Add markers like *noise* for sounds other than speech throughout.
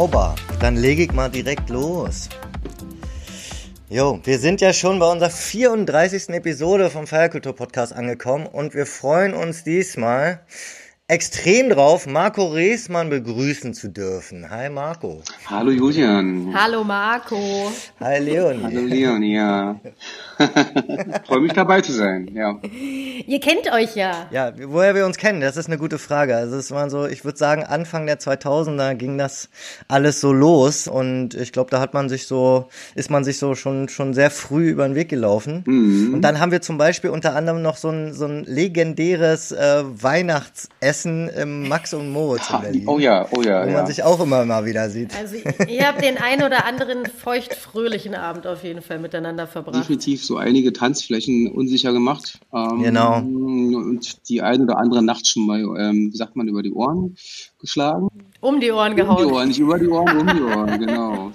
Sauber, dann lege ich mal direkt los. Jo, wir sind ja schon bei unserer 34. Episode vom Feierkultur Podcast angekommen und wir freuen uns diesmal extrem drauf, Marco Reesmann begrüßen zu dürfen. Hi Marco. Hallo Julian. Hallo Marco. Hi Leon. Hallo Leon, ja. *laughs* Freue mich dabei zu sein, ja. Ihr kennt euch ja. Ja, woher wir uns kennen, das ist eine gute Frage. Also es war so, ich würde sagen, Anfang der 2000er ging das alles so los und ich glaube, da hat man sich so, ist man sich so schon, schon sehr früh über den Weg gelaufen. Mhm. Und dann haben wir zum Beispiel unter anderem noch so ein, so ein legendäres äh, Weihnachtsessen im Max und Moritz in Berlin. Oh ja, oh ja. Wo ja. man sich auch immer mal wieder sieht. Also ihr habt den ein oder anderen feuchtfröhlichen Abend auf jeden Fall miteinander verbracht. Definitiv so einige Tanzflächen unsicher gemacht. Ähm, genau. Und die ein oder andere Nacht schon mal, ähm, wie sagt man, über die Ohren geschlagen. Um die Ohren gehauen. Um die Ohren, nicht über die Ohren, um die Ohren, *laughs* genau.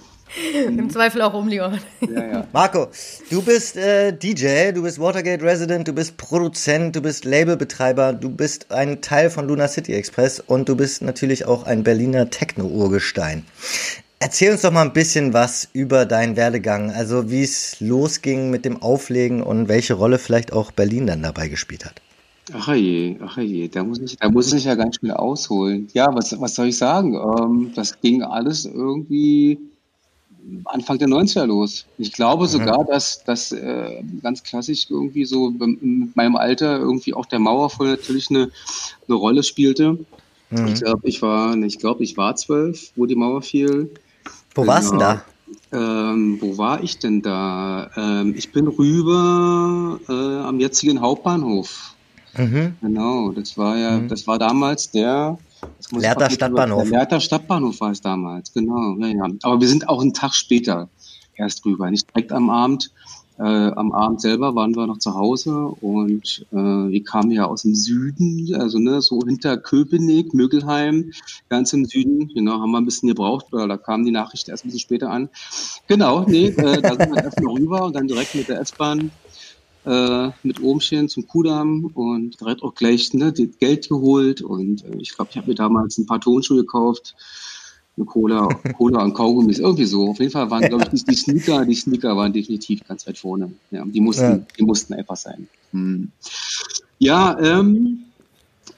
Im Zweifel auch um die Ohren. Ja, ja. Marco, du bist äh, DJ, du bist Watergate Resident, du bist Produzent, du bist Labelbetreiber, du bist ein Teil von Luna City Express und du bist natürlich auch ein Berliner Techno-Urgestein. Erzähl uns doch mal ein bisschen was über deinen Werdegang, also wie es losging mit dem Auflegen und welche Rolle vielleicht auch Berlin dann dabei gespielt hat. Ach je, ach je, da muss ich, da muss ich ja ganz schnell ausholen. Ja, was, was soll ich sagen? Ähm, das ging alles irgendwie Anfang der 90er los. Ich glaube mhm. sogar, dass das äh, ganz klassisch irgendwie so mit meinem Alter irgendwie auch der Mauerfall natürlich eine, eine Rolle spielte. Mhm. Ich glaube, ich war, ich glaube, ich war zwölf, wo die Mauer fiel. Wo warst du da? Ähm, wo war ich denn da? Ähm, ich bin rüber äh, am jetzigen Hauptbahnhof. Mhm. Genau, das war ja, mhm. das war damals der Lehrter Stadtbahnhof. Der Lehrter Stadtbahnhof war es damals, genau. Ja, ja. Aber wir sind auch einen Tag später erst rüber, nicht direkt am Abend. Äh, am Abend selber waren wir noch zu Hause und äh, wir kamen ja aus dem Süden, also ne, so hinter Köpenick, Mögelheim, ganz im Süden. Genau, haben wir ein bisschen gebraucht, weil da kam die Nachricht erst ein bisschen später an. Genau, nee, äh, da sind wir erst noch rüber und dann direkt mit der S-Bahn äh, mit Ohmchen zum Kudamm und direkt auch gleich ne, Geld geholt und äh, ich glaube, ich habe mir damals ein paar Tonschuhe gekauft eine Cola, Cola und Kaugummis, irgendwie so. Auf jeden Fall waren, glaube ich, die, die, Sneaker, die Sneaker waren definitiv ganz weit vorne. Ja, die mussten, ja. die mussten einfach sein. Hm. Ja, ähm,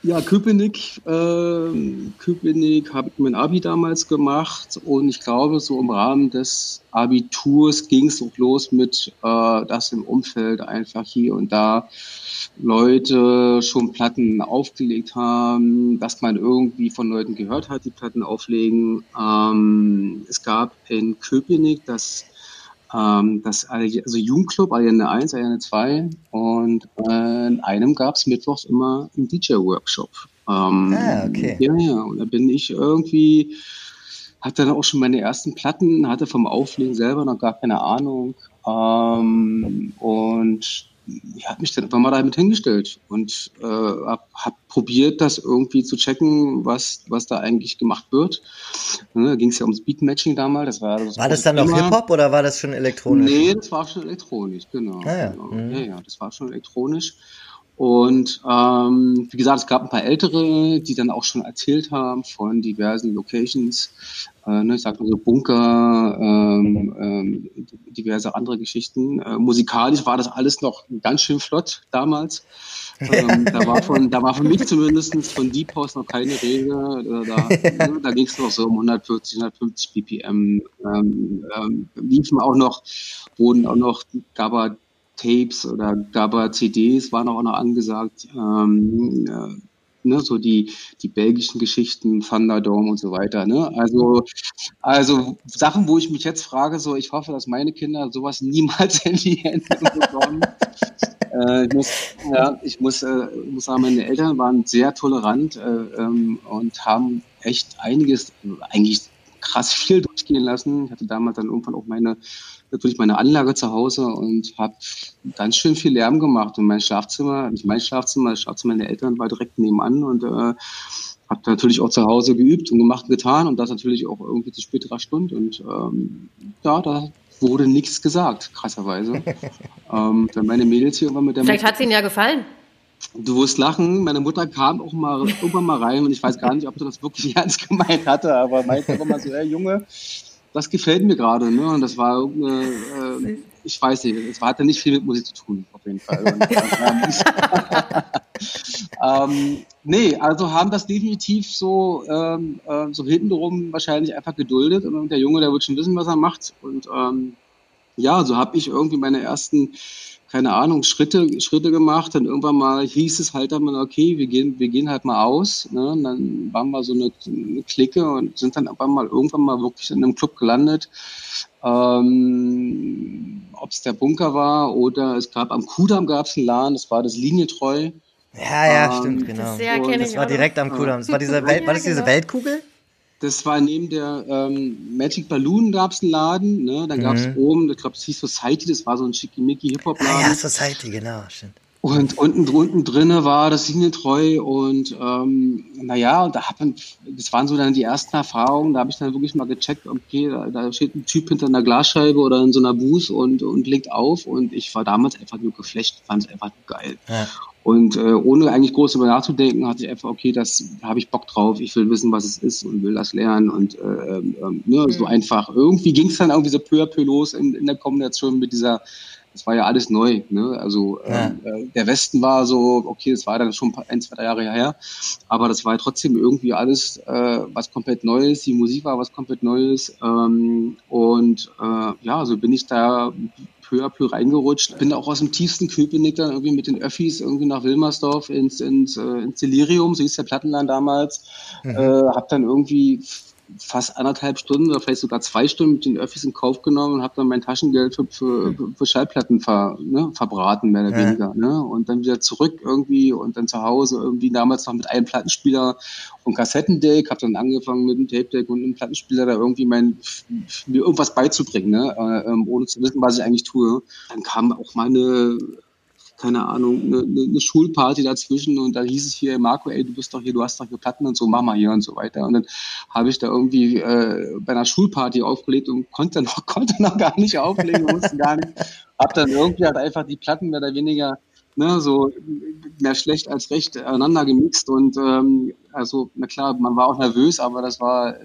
ja, Köpenick, äh, Köpenick habe ich mein Abi damals gemacht und ich glaube, so im Rahmen des Abiturs ging es auch los mit, äh, dass im Umfeld einfach hier und da Leute schon Platten aufgelegt haben, dass man irgendwie von Leuten gehört hat, die Platten auflegen. Ähm, es gab in Köpenick das ähm, das also Jugendclub, Ariane 1, Ariane 2 und äh, in einem gab es mittwochs immer einen DJ-Workshop. Ähm, ah, okay. Ja, ja, und da bin ich irgendwie, hatte dann auch schon meine ersten Platten, hatte vom Auflegen selber noch gar keine Ahnung ähm, und ich habe mich dann einfach mal damit hingestellt und äh, habe hab probiert, das irgendwie zu checken, was, was da eigentlich gemacht wird. Ne, da ging es ja ums Beatmatching damals. Das war, das war das dann noch Hip-Hop oder war das schon elektronisch? Nee, das war schon elektronisch, genau. Ah, ja. Genau. Mhm. ja, ja, das war schon elektronisch. Und ähm, wie gesagt, es gab ein paar Ältere, die dann auch schon erzählt haben von diversen Locations, äh, ne, mal so Bunker, ähm, ähm, diverse andere Geschichten. Äh, musikalisch war das alles noch ganz schön flott damals. ähm, da war von, da war für mich zumindest von Deep House noch keine Rede. Äh, da, ne, da ging es noch so um 140, 150 BPM. Ähm, ähm, liefen auch noch, wurden auch noch, gab Tapes oder GABA CDs waren auch noch angesagt. Ne, so die, die belgischen Geschichten, Thunderdome und so weiter. Ne? Also, also Sachen, wo ich mich jetzt frage, so ich hoffe, dass meine Kinder sowas niemals *laughs* in die Hände bekommen. äh, ich muss, ja, ich muss, äh, muss sagen, meine Eltern waren sehr tolerant äh, ähm, und haben echt einiges, eigentlich krass viel durchgehen lassen. Ich hatte damals dann irgendwann auch meine, natürlich meine Anlage zu Hause und habe ganz schön viel Lärm gemacht. Und mein Schlafzimmer, nicht mein Schlafzimmer, das Schlafzimmer meiner Eltern war direkt nebenan und äh, habe natürlich auch zu Hause geübt und gemacht und getan und das natürlich auch irgendwie zu späterer Stunde. Und ähm, ja, da wurde nichts gesagt, krasserweise. *laughs* ähm, dann meine Mädels hier irgendwann mit der Vielleicht hat es Ihnen ja gefallen. Du wirst lachen, meine Mutter kam auch mal irgendwann mal rein und ich weiß gar nicht, ob sie das wirklich *laughs* ernst gemeint hatte, aber meinte einfach mal so, hey Junge, das gefällt mir gerade, ne? Und das war irgendeine, äh, ich weiß nicht, es hatte nicht viel mit Musik zu tun, auf jeden Fall. Und, *laughs* ähm, nee, also haben das definitiv so, ähm, äh, so hintenrum wahrscheinlich einfach geduldet und der Junge, der wird schon wissen, was er macht. Und ähm, ja, so habe ich irgendwie meine ersten keine Ahnung, Schritte, Schritte gemacht. Dann irgendwann mal hieß es halt dann, okay, wir gehen, wir gehen halt mal aus. Ne? Und dann waren wir so eine, eine Clique und sind dann aber mal irgendwann mal wirklich in einem Club gelandet. Ähm, Ob es der Bunker war oder es gab am Kudamm gab es einen Laden, das war das Linientreu. Ja, ja, ähm, stimmt, genau. Das, ja, das war direkt am Kudamm. Das war, diese *laughs* Welt, war das diese genau. Weltkugel? Das war neben der ähm, Magic Balloon gab es einen Laden, ne? Dann gab es mhm. oben, ich glaube, es hieß Society, das war so ein schickimicki Hip-Hop-Laden. Ah, ja, Society, genau, stimmt. Und unten, unten drinne war das Linientreu und ähm, naja, da hat man, das waren so dann die ersten Erfahrungen, da habe ich dann wirklich mal gecheckt, okay, da, da, steht ein Typ hinter einer Glasscheibe oder in so einer Booth und, und legt auf und ich war damals einfach nur geflecht, fand es einfach geil. Ja. Und äh, ohne eigentlich groß darüber nachzudenken, hatte ich einfach, okay, das habe ich Bock drauf, ich will wissen, was es ist und will das lernen. Und äh, äh, ne, mhm. so einfach. Irgendwie ging es dann irgendwie so peu à peu los in, in der Kombination mit dieser, das war ja alles neu. Ne? Also ja. Ähm, äh, der Westen war so, okay, das war dann schon ein, zwei, drei Jahre her, aber das war trotzdem irgendwie alles äh, was komplett Neues. Die Musik war was komplett Neues. Ähm, und äh, ja, so bin ich da peu à peu reingerutscht. Bin auch aus dem tiefsten Köpenick dann irgendwie mit den Öffis irgendwie nach Wilmersdorf ins, ins, äh, ins Delirium, so hieß der Plattenland damals. Mhm. Äh, hab dann irgendwie fast anderthalb Stunden oder vielleicht sogar zwei Stunden mit den Öffis in Kauf genommen und habe dann mein Taschengeld für, für, für Schallplatten ver, ne, verbraten, mehr oder ja. weniger. Ne? Und dann wieder zurück irgendwie und dann zu Hause irgendwie damals noch mit einem Plattenspieler und Kassettendeck, habe dann angefangen mit einem Tape-Deck und einem Plattenspieler da irgendwie mein, mir irgendwas beizubringen, ne? Äh, ähm, ohne zu wissen, was ich eigentlich tue. Dann kam auch meine keine Ahnung, eine, eine Schulparty dazwischen und da hieß es hier, Marco, ey, du bist doch hier, du hast doch hier Platten und so, mach mal hier und so weiter. Und dann habe ich da irgendwie äh, bei einer Schulparty aufgelegt und konnte noch, *laughs* konnte noch gar nicht auflegen, wusste gar nicht. Hab dann irgendwie halt einfach die Platten mehr oder weniger ne, so mehr schlecht als recht aneinander gemixt und ähm, also, na klar, man war auch nervös, aber das war,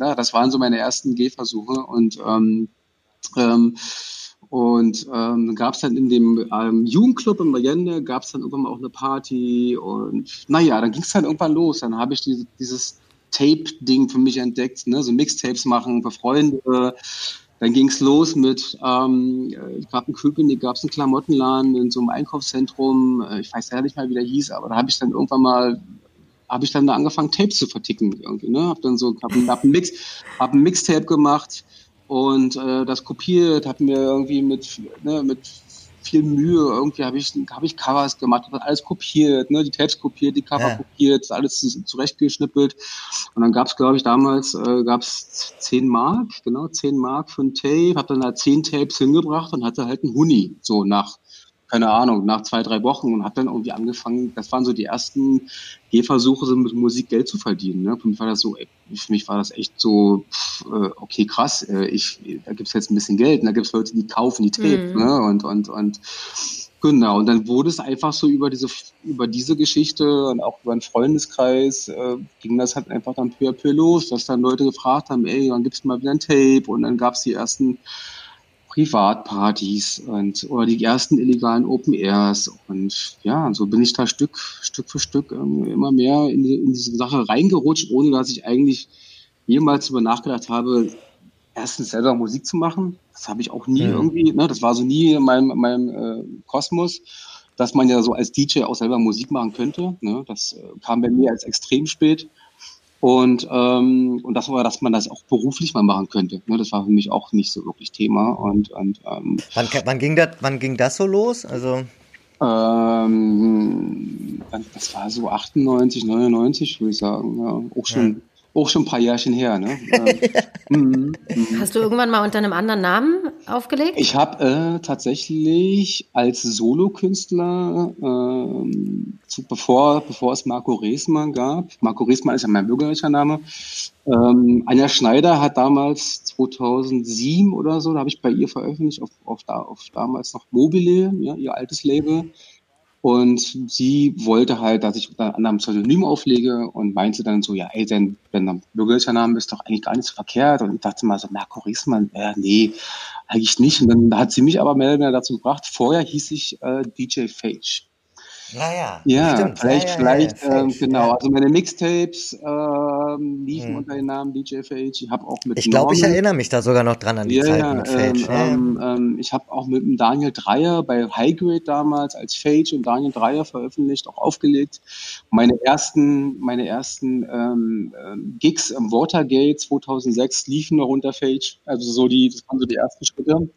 ja, das waren so meine ersten Gehversuche und ähm, ähm, und ähm, gab es dann in dem ähm, Jugendclub in Allende, gab es dann irgendwann mal auch eine Party und naja, dann ging es dann irgendwann los. Dann habe ich diese, dieses Tape-Ding für mich entdeckt, ne? so Mixtapes machen für Freunde. Dann ging es los mit, ähm, es gab einen Köpenick, gab es einen Klamottenladen in so einem Einkaufszentrum. Äh, ich weiß ja nicht mal, wie der hieß, aber da habe ich dann irgendwann mal habe ich dann da angefangen, Tapes zu verticken irgendwie, ne? Hab dann so, hab, hab Mix, hab ein Mixtape gemacht, und äh, das kopiert, habe mir irgendwie mit, ne, mit viel Mühe, irgendwie habe ich, hab ich Covers gemacht, habe alles kopiert, ne, die Tapes kopiert, die Cover ja. kopiert, alles zurechtgeschnippelt. Und dann gab es, glaube ich, damals äh, gab es 10 Mark, genau, 10 Mark für ein Tape, habe dann da 10 Tapes hingebracht und hatte halt einen Huni, so nach keine Ahnung, nach zwei, drei Wochen und habe dann irgendwie angefangen, das waren so die ersten Gehversuche, so mit Musik Geld zu verdienen. Ne? Für mich war das so, für mich war das echt so, pff, äh, okay, krass, äh, ich, da gibt's jetzt ein bisschen Geld und da gibt's Leute, die kaufen die Tape, mhm. ne? Und, und, und genau, und dann wurde es einfach so über diese, über diese Geschichte und auch über einen Freundeskreis, äh, ging das halt einfach dann peu à peu los, dass dann Leute gefragt haben, ey, wann gibt's mal wieder ein Tape? Und dann gab's die ersten Privatpartys und oder die ersten illegalen Open Airs und ja, so bin ich da Stück Stück für Stück ähm, immer mehr in, in diese Sache reingerutscht, ohne dass ich eigentlich jemals über nachgedacht habe, erstens selber Musik zu machen. Das habe ich auch nie ja. irgendwie, ne, das war so nie in meinem, meinem äh, Kosmos, dass man ja so als DJ auch selber Musik machen könnte. Ne? Das äh, kam bei mir als extrem spät. Und, ähm, und das war, dass man das auch beruflich mal machen könnte. Ne, das war für mich auch nicht so wirklich Thema. Und, und ähm, wann, wann, ging das, wann ging das so los? Also ähm, das war so 98, 99, würde ich sagen. Ja, auch schon. Auch schon ein paar Jährchen her. Ne? ähm, *laughs* Hast du irgendwann mal unter einem anderen Namen aufgelegt? Ich habe äh, tatsächlich als Solokünstler, äh, bevor, bevor es Marco Reesmann gab, Marco Reesmann ist ja mein bürgerlicher Name, ähm, Anja Schneider hat damals 2007 oder so, da habe ich bei ihr veröffentlicht, auf, auf, auf damals noch Mobile, ja, ihr altes Label. Und sie wollte halt, dass ich unter anderem Pseudonym auflege und meinte dann so, ja, ey, denn, wenn du bürgerlicher Name ist doch eigentlich gar nicht so verkehrt. Und ich dachte mal so, Marco Riesmann, äh, nee, eigentlich nicht. Und dann hat sie mich aber mehr dazu gebracht. Vorher hieß ich äh, DJ Fage. Naja, ja, stimmt. vielleicht, ja, ja, vielleicht, ja, ähm, genau. Also meine Mixtapes ähm, liefen hm. unter dem Namen DJ Fage. Ich habe auch mit Ich glaube, ich erinnere mich da sogar noch dran an die Zeit mit Fage. Ähm, ähm, ich habe auch mit dem Daniel Dreier bei High Grade damals als Fage und Daniel Dreier veröffentlicht, auch aufgelegt. Meine ersten, meine ersten ähm, ähm Gigs im Watergate 2006 liefen noch unter Fage. Also so die, das waren so die ersten Schritte.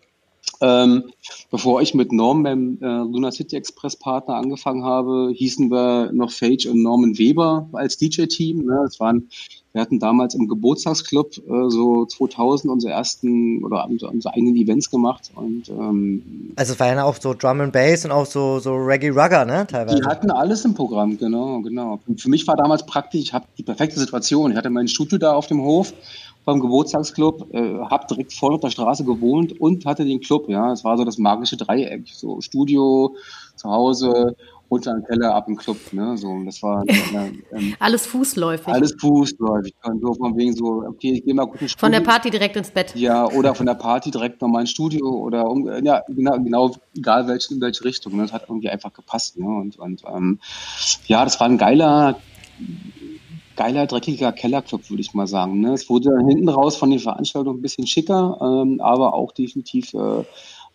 Ähm, bevor ich mit Norm beim äh, Luna City Express Partner angefangen habe, hießen wir noch Fage und Norman Weber als DJ-Team. Ne? Das waren, wir hatten damals im Geburtstagsclub äh, so 2000 unsere ersten oder unsere, eigenen Events gemacht. Und, ähm, also es war ja auch so Drum and Bass und auch so, so Reggae Rugger, ne? Teilweise. Die hatten alles im Programm, genau, genau. Und für mich war damals praktisch, ich habe die perfekte Situation. Ich hatte mein Studio da auf dem Hof beim Geburtstagsclub, äh, habe direkt vorne auf der Straße gewohnt und hatte den Club. Ja, es war so das magische Dreieck, so Studio, zu Hause, runter im Keller, ab im Club. Ne, so das war *laughs* äh, ähm, alles fußläufig. Alles fußläufig. Und so von wegen so, okay, ich gehe mal ins Studio. Von der Party direkt ins Bett. Ja, oder von der Party direkt nochmal ins Studio oder um, ja, genau, genau, egal welche, in welche Richtung. Ne, das hat irgendwie einfach gepasst. Ne, und und ähm, ja, das war ein geiler geiler, dreckiger Kellerclub, würde ich mal sagen. Ne? Es wurde hinten raus von den Veranstaltungen ein bisschen schicker, ähm, aber auch definitiv äh,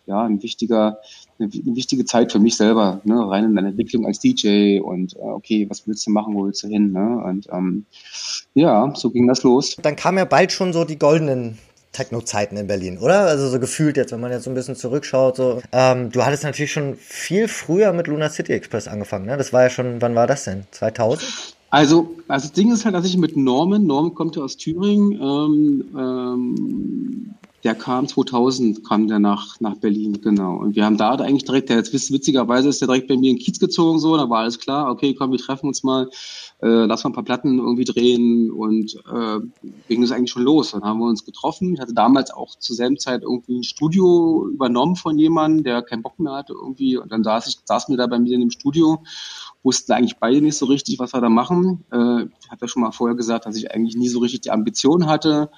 ja, ein wichtiger, eine, eine, wichtige Zeit für mich selber, ne? rein in deine Entwicklung als DJ und äh, okay, was willst du machen, wo willst du hin? Ne? Und ähm, ja, so ging das los. Dann kam ja bald schon so die goldenen Techno-Zeiten in Berlin, oder? Also so gefühlt jetzt, wenn man jetzt so ein bisschen zurückschaut. So. Ähm, du hattest natürlich schon viel früher mit Luna City Express angefangen, ne? Das war ja schon, wann war das denn? 2000? Also, also das Ding ist halt, dass ich mit Norman, Norman kommt ja aus Thüringen, ähm, ähm, der kam 2000, kam der nach, nach Berlin, genau. Und wir haben da eigentlich direkt, der jetzt witzigerweise ist der direkt bei mir in Kiez gezogen, so, da war alles klar, okay, komm, wir treffen uns mal, äh, lass mal ein paar Platten irgendwie drehen und äh, ging das eigentlich schon los. Dann haben wir uns getroffen. Ich hatte damals auch zur selben Zeit irgendwie ein Studio übernommen von jemandem, der keinen Bock mehr hatte irgendwie. Und dann saß ich, saß mir da bei mir in dem Studio wussten eigentlich beide nicht so richtig, was wir da machen. Äh, ich hatte ja schon mal vorher gesagt, dass ich eigentlich nie so richtig die Ambition hatte,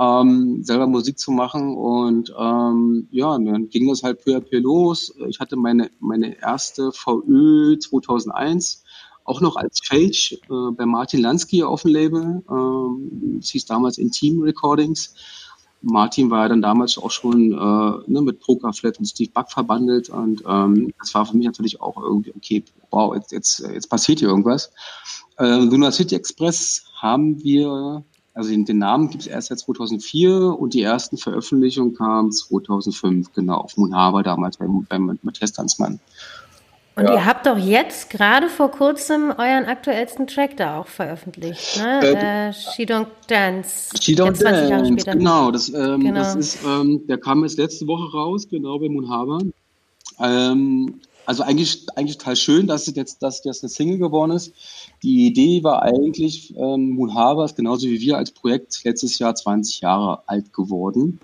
ähm, selber Musik zu machen. Und ähm, ja, dann ging das halt peu à peu los. Ich hatte meine, meine erste VÖ 2001 auch noch als Fage äh, bei Martin Lansky auf dem Label. Ähm, es hieß damals Intim Recordings. Martin war dann damals auch schon äh, ne, mit Pokerflat und Steve Buck verbandelt und ähm, das war für mich natürlich auch irgendwie, okay, wow, jetzt, jetzt, jetzt passiert hier irgendwas. Äh, Luna City Express haben wir, also den, den Namen gibt es erst seit 2004 und die ersten Veröffentlichungen kamen 2005, genau, auf Moon Harbor damals beim, beim Matthias Tanzmann. Und ja. ihr habt doch jetzt gerade vor kurzem euren aktuellsten Track da auch veröffentlicht, ne? Äh, äh, She Don't Dance. She Don't Dance, genau. Das, ähm, genau. das ist, ähm, der kam jetzt letzte Woche raus, genau bei Moon Harbor. Ähm, also eigentlich, eigentlich total schön, dass jetzt dass das eine Single geworden ist. Die Idee war eigentlich, ähm, Moon Harbor ist genauso wie wir als Projekt letztes Jahr 20 Jahre alt geworden.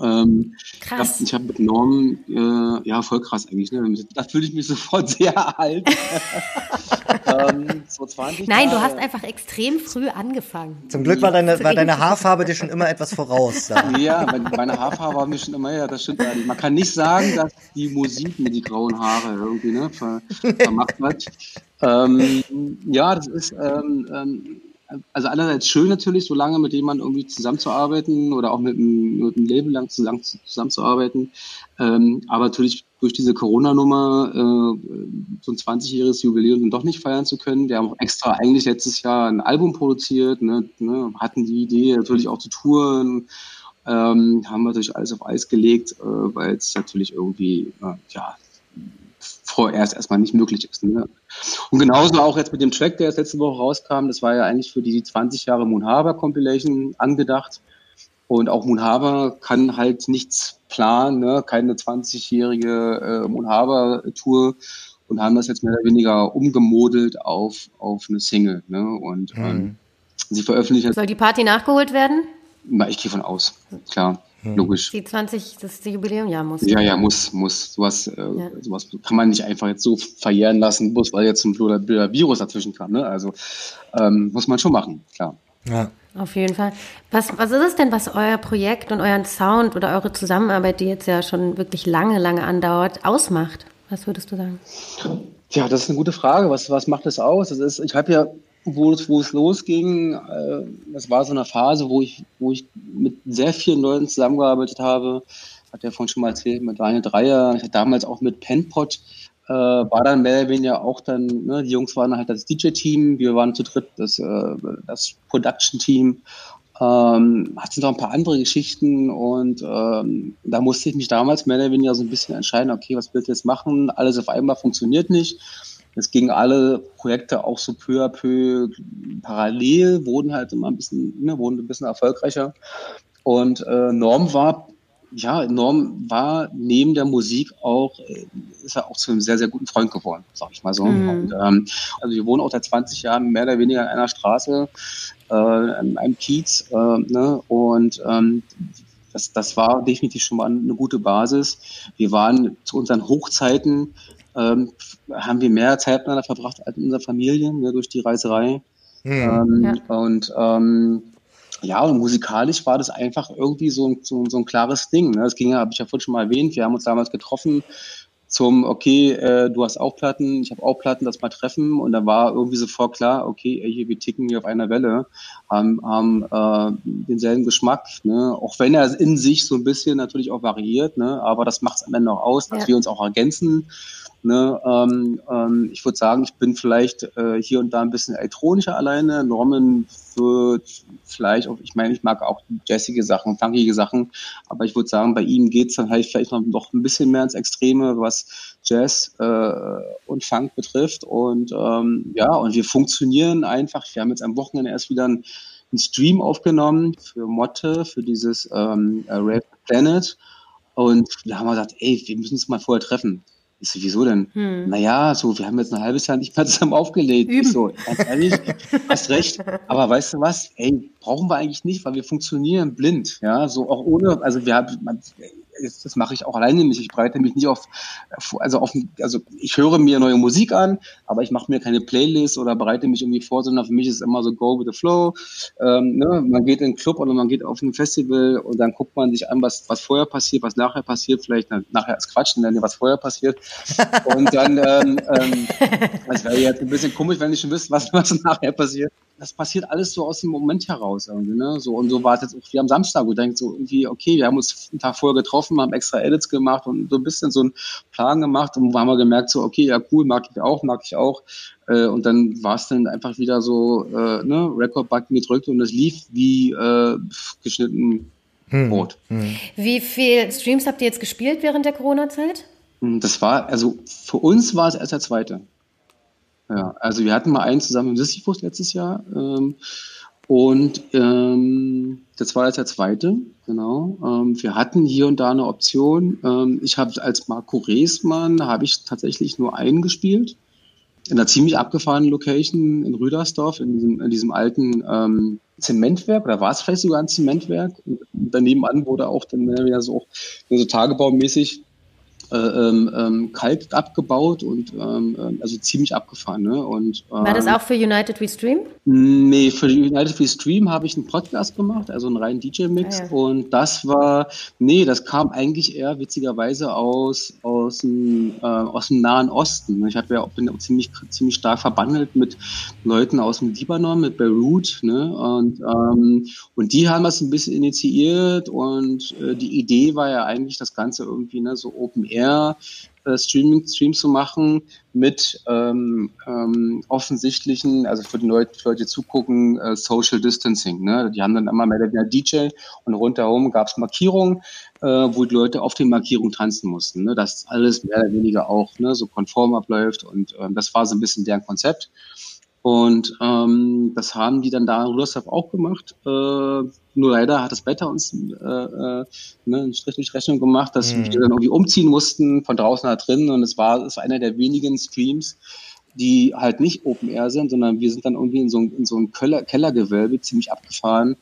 Ähm, krass. Ich habe hab mit Norm, äh, ja, voll krass eigentlich. Ne? Da fühle ich mich *laughs* sofort sehr alt. *laughs* ähm, so 20 Nein, Jahre. du hast einfach extrem früh angefangen. Zum Glück war deine, war deine Haarfarbe dir schon immer etwas voraus. Da. Ja, meine Haarfarbe war mir schon immer, ja, das stimmt. Man kann nicht sagen, dass die Musik mir die grauen Haare irgendwie ne, ver, vermacht hat. Ähm, ja, das ist, ähm, ähm also einerseits schön natürlich, so lange mit jemandem irgendwie zusammenzuarbeiten oder auch mit einem, mit einem Label lang zusammen, zusammenzuarbeiten. Ähm, aber natürlich durch diese Corona-Nummer äh, so ein 20-jähriges Jubiläum dann doch nicht feiern zu können. Wir haben auch extra eigentlich letztes Jahr ein Album produziert, ne, ne, hatten die Idee natürlich auch zu touren, ähm, haben natürlich alles auf Eis gelegt, äh, weil es natürlich irgendwie, äh, ja, vorerst erstmal nicht möglich ist. Ne? Und genauso auch jetzt mit dem Track, der jetzt letzte Woche rauskam, das war ja eigentlich für die 20 Jahre Moon Harbor Compilation angedacht. Und auch Moon Harbor kann halt nichts planen, ne? keine 20-jährige äh, Moon Harbor Tour und haben das jetzt mehr oder weniger umgemodelt auf, auf eine Single. Ne? Und mhm. ähm, sie veröffentlichen. Soll die Party nachgeholt werden? Na, ich gehe von aus, klar. Hm. Logisch. Die 20, das Jubiläumjahr muss. Ja, ja, muss, muss. Sowas, äh, ja. sowas kann man nicht einfach jetzt so verjähren lassen, bloß weil jetzt ein blöder Virus dazwischen kam. Ne? Also ähm, muss man schon machen, klar. Ja. Auf jeden Fall. Was, was ist es denn, was euer Projekt und euren Sound oder eure Zusammenarbeit, die jetzt ja schon wirklich lange, lange andauert, ausmacht? Was würdest du sagen? Ja, das ist eine gute Frage. Was, was macht das aus? Das ist, ich habe ja wo es, wo es losging, äh, das war so eine Phase, wo ich, wo ich mit sehr vielen Leuten zusammengearbeitet habe. Hat ja vorhin schon mal erzählt, mit Daniel Dreier. Ich hatte damals auch mit Penpot, äh, war dann mehr oder weniger auch dann, ne, die Jungs waren halt das DJ-Team, wir waren zu dritt das, äh, das Production-Team. Ähm, hatte noch ein paar andere Geschichten und ähm, da musste ich mich damals mehr oder weniger so ein bisschen entscheiden, okay, was willst du jetzt machen? Alles auf einmal funktioniert nicht es gingen alle Projekte auch so peu à peu parallel, wurden halt immer ein bisschen, ne, wurden ein bisschen erfolgreicher. Und äh, Norm war, ja, Norm war neben der Musik auch, äh, ist er auch zu einem sehr, sehr guten Freund geworden, sag ich mal so. Mhm. Und, ähm, also wir wohnen auch seit 20 Jahren mehr oder weniger in einer Straße, äh, in einem Kiez, äh, ne, und ähm, das, das war definitiv schon mal eine gute Basis. Wir waren zu unseren Hochzeiten ähm, haben wir mehr Zeit miteinander verbracht als in unserer Familie ne, durch die Reiserei. Mhm. Ähm, ja. Und ähm, ja, und musikalisch war das einfach irgendwie so, so, so ein klares Ding. Ne? Das ging ja, habe ich ja vorhin schon mal erwähnt. Wir haben uns damals getroffen zum, okay, äh, du hast auch Platten, ich habe auch Platten, das mal treffen. Und da war irgendwie sofort klar, okay, hier, wir ticken hier auf einer Welle, haben, haben äh, denselben Geschmack. Ne? Auch wenn er in sich so ein bisschen natürlich auch variiert, ne? aber das macht es am Ende auch aus, dass ja. wir uns auch ergänzen. Ne, ähm, ähm, ich würde sagen, ich bin vielleicht äh, hier und da ein bisschen elektronischer alleine. Norman wird vielleicht auch, ich meine, ich mag auch jazzige Sachen, funkige Sachen, aber ich würde sagen, bei ihm geht es dann halt vielleicht noch, noch ein bisschen mehr ins Extreme, was Jazz äh, und Funk betrifft. Und ähm, ja, und wir funktionieren einfach. Wir haben jetzt am Wochenende erst wieder einen, einen Stream aufgenommen für Motte, für dieses ähm, Rap Planet. Und da haben wir gesagt, ey, wir müssen uns mal vorher treffen. Ich so, wieso denn? Hm. Naja, so, wir haben jetzt ein halbes Jahr nicht mehr zusammen aufgelegt. Üben. Ich so, ganz ehrlich, hast recht. Aber weißt du was? Ey, brauchen wir eigentlich nicht, weil wir funktionieren blind. Ja, so auch ohne, also wir haben, das mache ich auch alleine nicht. Ich breite mich nicht auf, also auf, also ich höre mir neue Musik an, aber ich mache mir keine Playlist oder bereite mich irgendwie vor, sondern für mich ist es immer so go with the flow. Ähm, ne? Man geht in einen Club oder man geht auf ein Festival und dann guckt man sich an, was, was vorher passiert, was nachher passiert, vielleicht na, nachher ist Quatsch, dann was vorher passiert. *laughs* Und dann, ähm, ähm, das wäre jetzt ein bisschen komisch, wenn ich schon wüsste, was, was nachher passiert das passiert alles so aus dem Moment heraus irgendwie, ne? So und so war es jetzt auch wie am Samstag, wo ich denke so irgendwie, okay, wir haben uns einen Tag vorher getroffen, haben extra Edits gemacht und so ein bisschen so einen Plan gemacht und wo haben wir gemerkt so, okay, ja cool, mag ich auch, mag ich auch. Äh, und dann war es dann einfach wieder so, äh, ne, Record-Button gedrückt und es lief wie äh, geschnitten hm. Brot. Hm. Wie viel Streams habt ihr jetzt gespielt während der Corona-Zeit? Hm, das war, also für uns war es erst der zweite. Ja, also wir hatten mal einen zusammen im Sisyphus letztes Jahr. Ähm, und ähm, das war jetzt der zweite, genau. Ähm, wir hatten hier und da eine Option. Ähm, ich habe als Marco Reesmann habe ich tatsächlich nur einen gespielt. In einer ziemlich abgefahrenen Location in Rüdersdorf, in diesem, in diesem alten ähm, Zementwerk, oder war es vielleicht sogar ein Zementwerk? Und daneben an wurde auch dann wieder so, so tagebaumäßig äh, ähm, ähm, Kalk abgebaut und ähm, ähm, also ziemlich abgefahren. Ne? Und, ähm, War das auch für United We Stream? Nee, für United We Stream habe ich einen Podcast gemacht, also einen reinen DJ-Mix. Ah, ja. Und das war, nee, das kam eigentlich eher witzigerweise aus, aus, dem, äh, aus dem Nahen Osten. Ich hab ja, bin auch ziemlich, ziemlich stark verbandelt mit Leuten aus dem Libanon, mit Beirut. Ne? Und, ähm, und die haben das ein bisschen initiiert und äh, die Idee war ja eigentlich das Ganze irgendwie ne, so Open Air äh, Streaming, Streams zu machen mit ähm, ähm, offensichtlichen, also für die Leute, für Leute die zugucken, äh, Social Distancing. Ne? Die haben dann immer mehr der DJ und rundherum gab es Markierungen, äh, wo die Leute auf den Markierungen tanzen mussten. Ne? Dass alles mehr oder weniger auch ne, so konform abläuft und ähm, das war so ein bisschen deren Konzept. Und ähm, das haben die dann da in Rudersdorf auch gemacht. Äh, nur leider hat das Wetter uns äh, äh, ne, einen Strich durch Rechnung gemacht, dass mhm. wir dann irgendwie umziehen mussten von draußen nach drinnen. Und es war, es war einer der wenigen Streams, die halt nicht Open Air sind, sondern wir sind dann irgendwie in so, in so ein Keller, Kellergewölbe ziemlich abgefahren,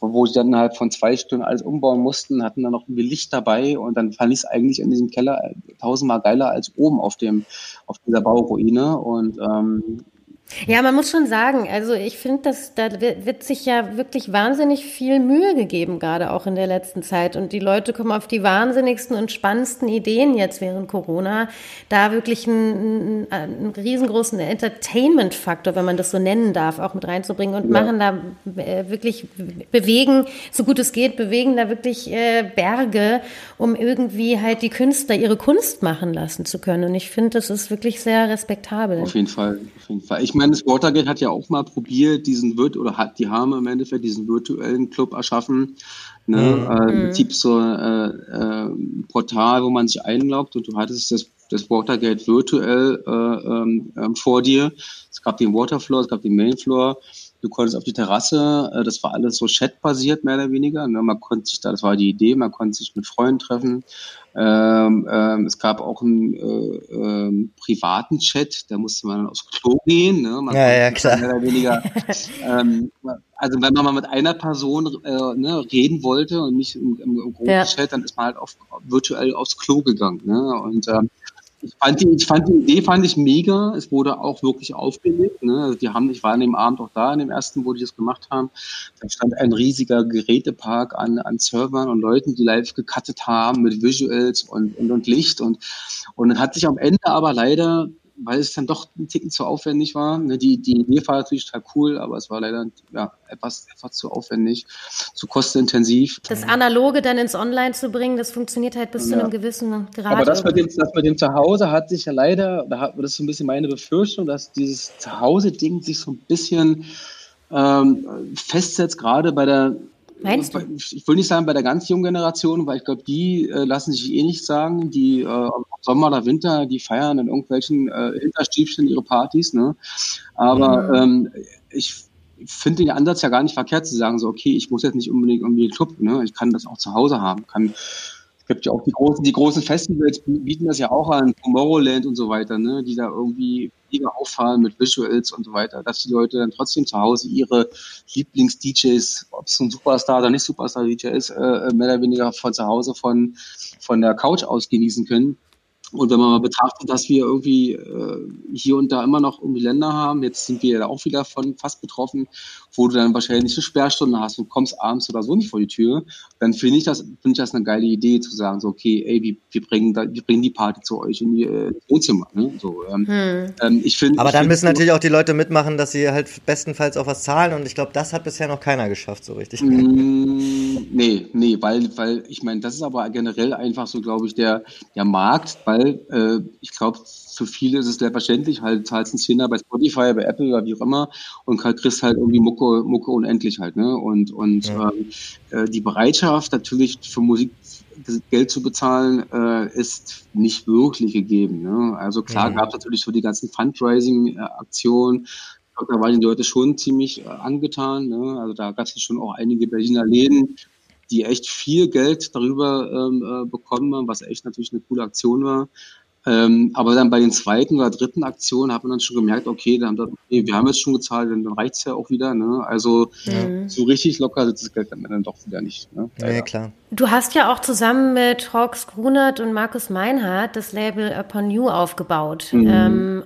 wo sie dann halt von zwei Stunden alles umbauen mussten, hatten dann noch irgendwie Licht dabei und dann fand ich es eigentlich in diesem Keller tausendmal geiler als oben auf dem auf dieser Bauruine und ähm, ja, man muss schon sagen, also ich finde, dass da wird sich ja wirklich wahnsinnig viel Mühe gegeben, gerade auch in der letzten Zeit. Und die Leute kommen auf die wahnsinnigsten und spannendsten Ideen jetzt während Corona, da wirklich einen, einen riesengroßen Entertainment-Faktor, wenn man das so nennen darf, auch mit reinzubringen und ja. machen da äh, wirklich bewegen, so gut es geht, bewegen da wirklich äh, Berge, um irgendwie halt die Künstler ihre Kunst machen lassen zu können. Und ich finde, das ist wirklich sehr respektabel. Auf jeden Fall, auf jeden Fall. Ich meine, das Watergate hat ja auch mal probiert, diesen wird oder hat die haben im Endeffekt diesen virtuellen Club erschaffen. Ne? Mhm. Äh, Im Prinzip so äh, äh, Portal, wo man sich einloggt und du hattest das, das Watergate virtuell äh, ähm, ähm vor dir. Es gab den Waterfloor, es gab den Mainfloor. Du konntest auf die Terrasse, äh, das war alles so chatbasiert, mehr oder weniger. Ne? Man konnte sich da, das war die Idee, man konnte sich mit Freunden treffen. Ähm, ähm, es gab auch einen äh, ähm, privaten Chat, da musste man aufs Klo gehen. Ne? Man ja, ja, klar. Mehr oder weniger, *laughs* ähm, also wenn man mal mit einer Person äh, ne, reden wollte und nicht im, im, im großen ja. Chat, dann ist man halt auf, virtuell aufs Klo gegangen. Ne? Und ähm, ich fand, die, ich fand die Idee fand ich mega. Es wurde auch wirklich aufgelegt. Ne? Also die haben, ich war an dem Abend auch da, an dem ersten, wo die das gemacht haben. Da stand ein riesiger Gerätepark an, an Servern und Leuten, die live gecuttet haben mit Visuals und, und, und Licht. Und, und dann hat sich am Ende aber leider weil es dann doch ein Ticken zu aufwendig war. Ne, die, die Idee war natürlich total cool, aber es war leider ja, etwas, etwas zu aufwendig, zu kostenintensiv. Das Analoge dann ins Online zu bringen, das funktioniert halt bis ja. zu einem gewissen Grad. Aber das mit, dem, das mit dem Zuhause hat sich ja leider, da hat, das ist so ein bisschen meine Befürchtung, dass dieses Zuhause-Ding sich so ein bisschen ähm, festsetzt, gerade bei der Meinst du? Ich will nicht sagen bei der ganz jungen Generation, weil ich glaube, die äh, lassen sich eh nicht sagen. Die äh, Sommer oder Winter, die feiern in irgendwelchen äh, Hinterstiefchen ihre Partys. Ne? Aber mhm. ähm, ich finde den Ansatz ja gar nicht verkehrt zu sagen, so okay, ich muss jetzt nicht unbedingt irgendwie einen Club, ne? ich kann das auch zu Hause haben, kann es gibt ja auch die großen, die großen Festivals bieten das ja auch an, Tomorrowland und so weiter, ne, die da irgendwie mega auffallen mit Visuals und so weiter, dass die Leute dann trotzdem zu Hause ihre Lieblings-DJs, ob es ein Superstar oder nicht Superstar-DJ ist, äh, mehr oder weniger von zu Hause von, von der Couch aus genießen können. Und wenn man mal betrachtet, dass wir irgendwie äh, hier und da immer noch irgendwie Länder haben, jetzt sind wir ja auch wieder von fast betroffen, wo du dann wahrscheinlich eine Sperrstunde hast und kommst abends oder so nicht vor die Tür, dann finde ich das finde ich das eine geile Idee zu sagen so okay, ey, wir, wir bringen da, wir bringen die Party zu euch in die äh, Wohnzimmer. Ne? So, ähm, hm. ähm, ich finde. Aber ich dann find, müssen natürlich auch die Leute mitmachen, dass sie halt bestenfalls auch was zahlen und ich glaube, das hat bisher noch keiner geschafft so richtig. Mm, nee, nee, weil weil ich meine, das ist aber generell einfach so, glaube ich, der der Markt, weil weil äh, ich glaube, für viele ist es selbstverständlich, halt zahlst einen Zehner bei Spotify, bei Apple oder wie auch immer und kriegst halt irgendwie Mucke, Mucke unendlich halt, ne? Und, und ja. ähm, äh, die Bereitschaft natürlich für Musik Geld zu bezahlen, äh, ist nicht wirklich gegeben. Ne? Also klar ja. gab es natürlich so die ganzen Fundraising-Aktionen, da waren die Leute schon ziemlich äh, angetan. Ne? Also da gab es schon auch einige Berliner Läden, die echt viel Geld darüber ähm, äh, bekommen haben, was echt natürlich eine coole Aktion war. Ähm, aber dann bei den zweiten oder dritten Aktionen hat man dann schon gemerkt, okay, dann, okay wir haben jetzt schon gezahlt, dann reicht's ja auch wieder. Ne? Also mhm. so richtig locker sitzt das Geld dann doch wieder nicht. Ne? Ja, klar. Du hast ja auch zusammen mit Hawks Grunert und Markus Meinhardt das Label Upon You aufgebaut. Mhm. Ähm,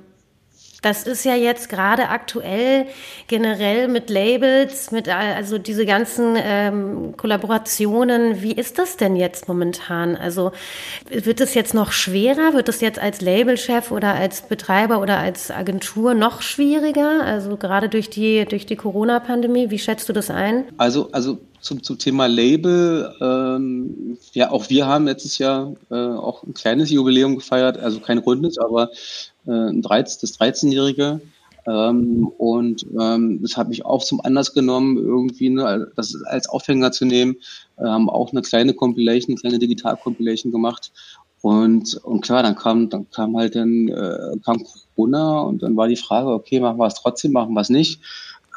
das ist ja jetzt gerade aktuell generell mit Labels, mit also diese ganzen ähm, Kollaborationen. Wie ist das denn jetzt momentan? Also wird es jetzt noch schwerer? Wird es jetzt als Labelchef oder als Betreiber oder als Agentur noch schwieriger? Also gerade durch die durch die Corona-Pandemie. Wie schätzt du das ein? Also also zum, zum Thema Label, ähm, ja, auch wir haben letztes Jahr äh, auch ein kleines Jubiläum gefeiert, also kein rundes, aber äh, ein 13, das 13-Jährige. Ähm, und ähm, das habe ich auch zum Anlass genommen, irgendwie ne, das als Aufhänger zu nehmen. Haben auch eine kleine Compilation, eine kleine Digital-Compilation gemacht. Und, und klar, dann kam, dann kam halt dann äh, kam Corona und dann war die Frage, okay, machen wir es trotzdem, machen wir es nicht.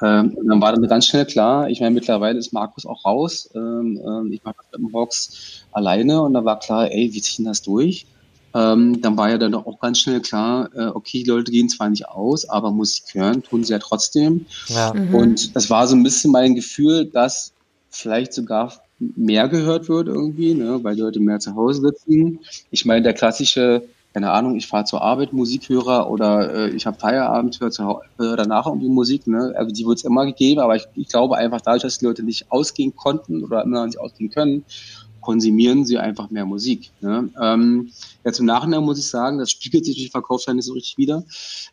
Ähm, und dann war dann ganz schnell klar, ich meine, mittlerweile ist Markus auch raus. Ähm, ähm, ich mache das Box alleine und da war klar, ey, wir ziehen das durch. Ähm, dann war ja dann auch ganz schnell klar, äh, okay, die Leute gehen zwar nicht aus, aber Musik hören tun sie ja trotzdem. Ja. Mhm. Und das war so ein bisschen mein Gefühl, dass vielleicht sogar mehr gehört wird irgendwie, ne, weil die Leute mehr zu Hause sitzen. Ich meine, der klassische keine Ahnung, ich fahre zur Arbeit Musikhörer oder äh, ich habe Feierabend, höre zu, äh, danach irgendwie Musik. Ne? Also die wird es immer gegeben, aber ich, ich glaube einfach dadurch, dass die Leute nicht ausgehen konnten oder immer noch nicht ausgehen können, konsumieren sie einfach mehr Musik. Ne? Ähm, jetzt im Nachhinein muss ich sagen, das spiegelt sich durch die Verkaufszahlen nicht so richtig wieder.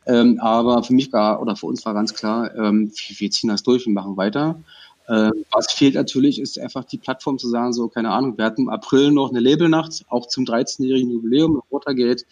Ähm, aber für mich war oder für uns war ganz klar, ähm, wir, ziehen das durch und machen weiter. Ähm, was fehlt natürlich, ist einfach die Plattform zu sagen, so, keine Ahnung, wir hatten im April noch eine Labelnacht, auch zum 13-jährigen Jubiläum Watergate.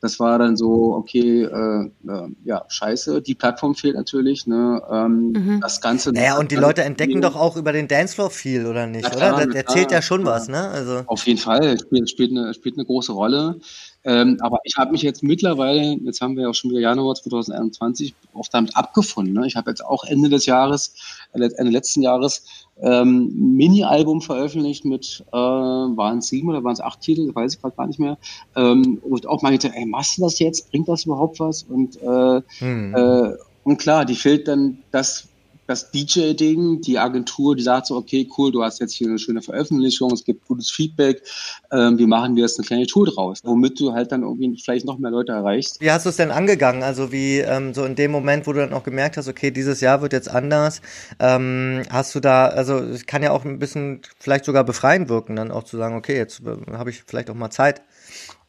Das war dann so, okay, äh, äh, ja, scheiße, die Plattform fehlt natürlich, ne? Ähm, mhm. Das Ganze. Naja, und die Leute entdecken doch auch über den Dancefloor viel, oder nicht, klar, oder? Der erzählt ja schon was, ne? Also. Auf jeden Fall, spielt, spielt, eine, spielt eine große Rolle. Ähm, aber ich habe mich jetzt mittlerweile, jetzt haben wir ja auch schon wieder Januar 2021, auch damit abgefunden. Ne? Ich habe jetzt auch Ende des Jahres, äh, Ende letzten Jahres, ähm, Mini-Album veröffentlicht mit, äh, waren es sieben oder waren es acht Titel, weiß ich gerade gar nicht mehr. Ähm, wo ich auch meinte, ey, machst du das jetzt? Bringt das überhaupt was? Und, äh, hm. äh, und klar, die fehlt dann das, das DJ-Ding, die Agentur, die sagt so, okay, cool, du hast jetzt hier eine schöne Veröffentlichung, es gibt gutes Feedback, ähm, wie machen wir jetzt eine kleine Tour draus, womit du halt dann irgendwie vielleicht noch mehr Leute erreichst. Wie hast du es denn angegangen? Also wie ähm, so in dem Moment, wo du dann auch gemerkt hast, okay, dieses Jahr wird jetzt anders, ähm, hast du da, also es kann ja auch ein bisschen vielleicht sogar befreiend wirken, dann auch zu sagen, okay, jetzt äh, habe ich vielleicht auch mal Zeit.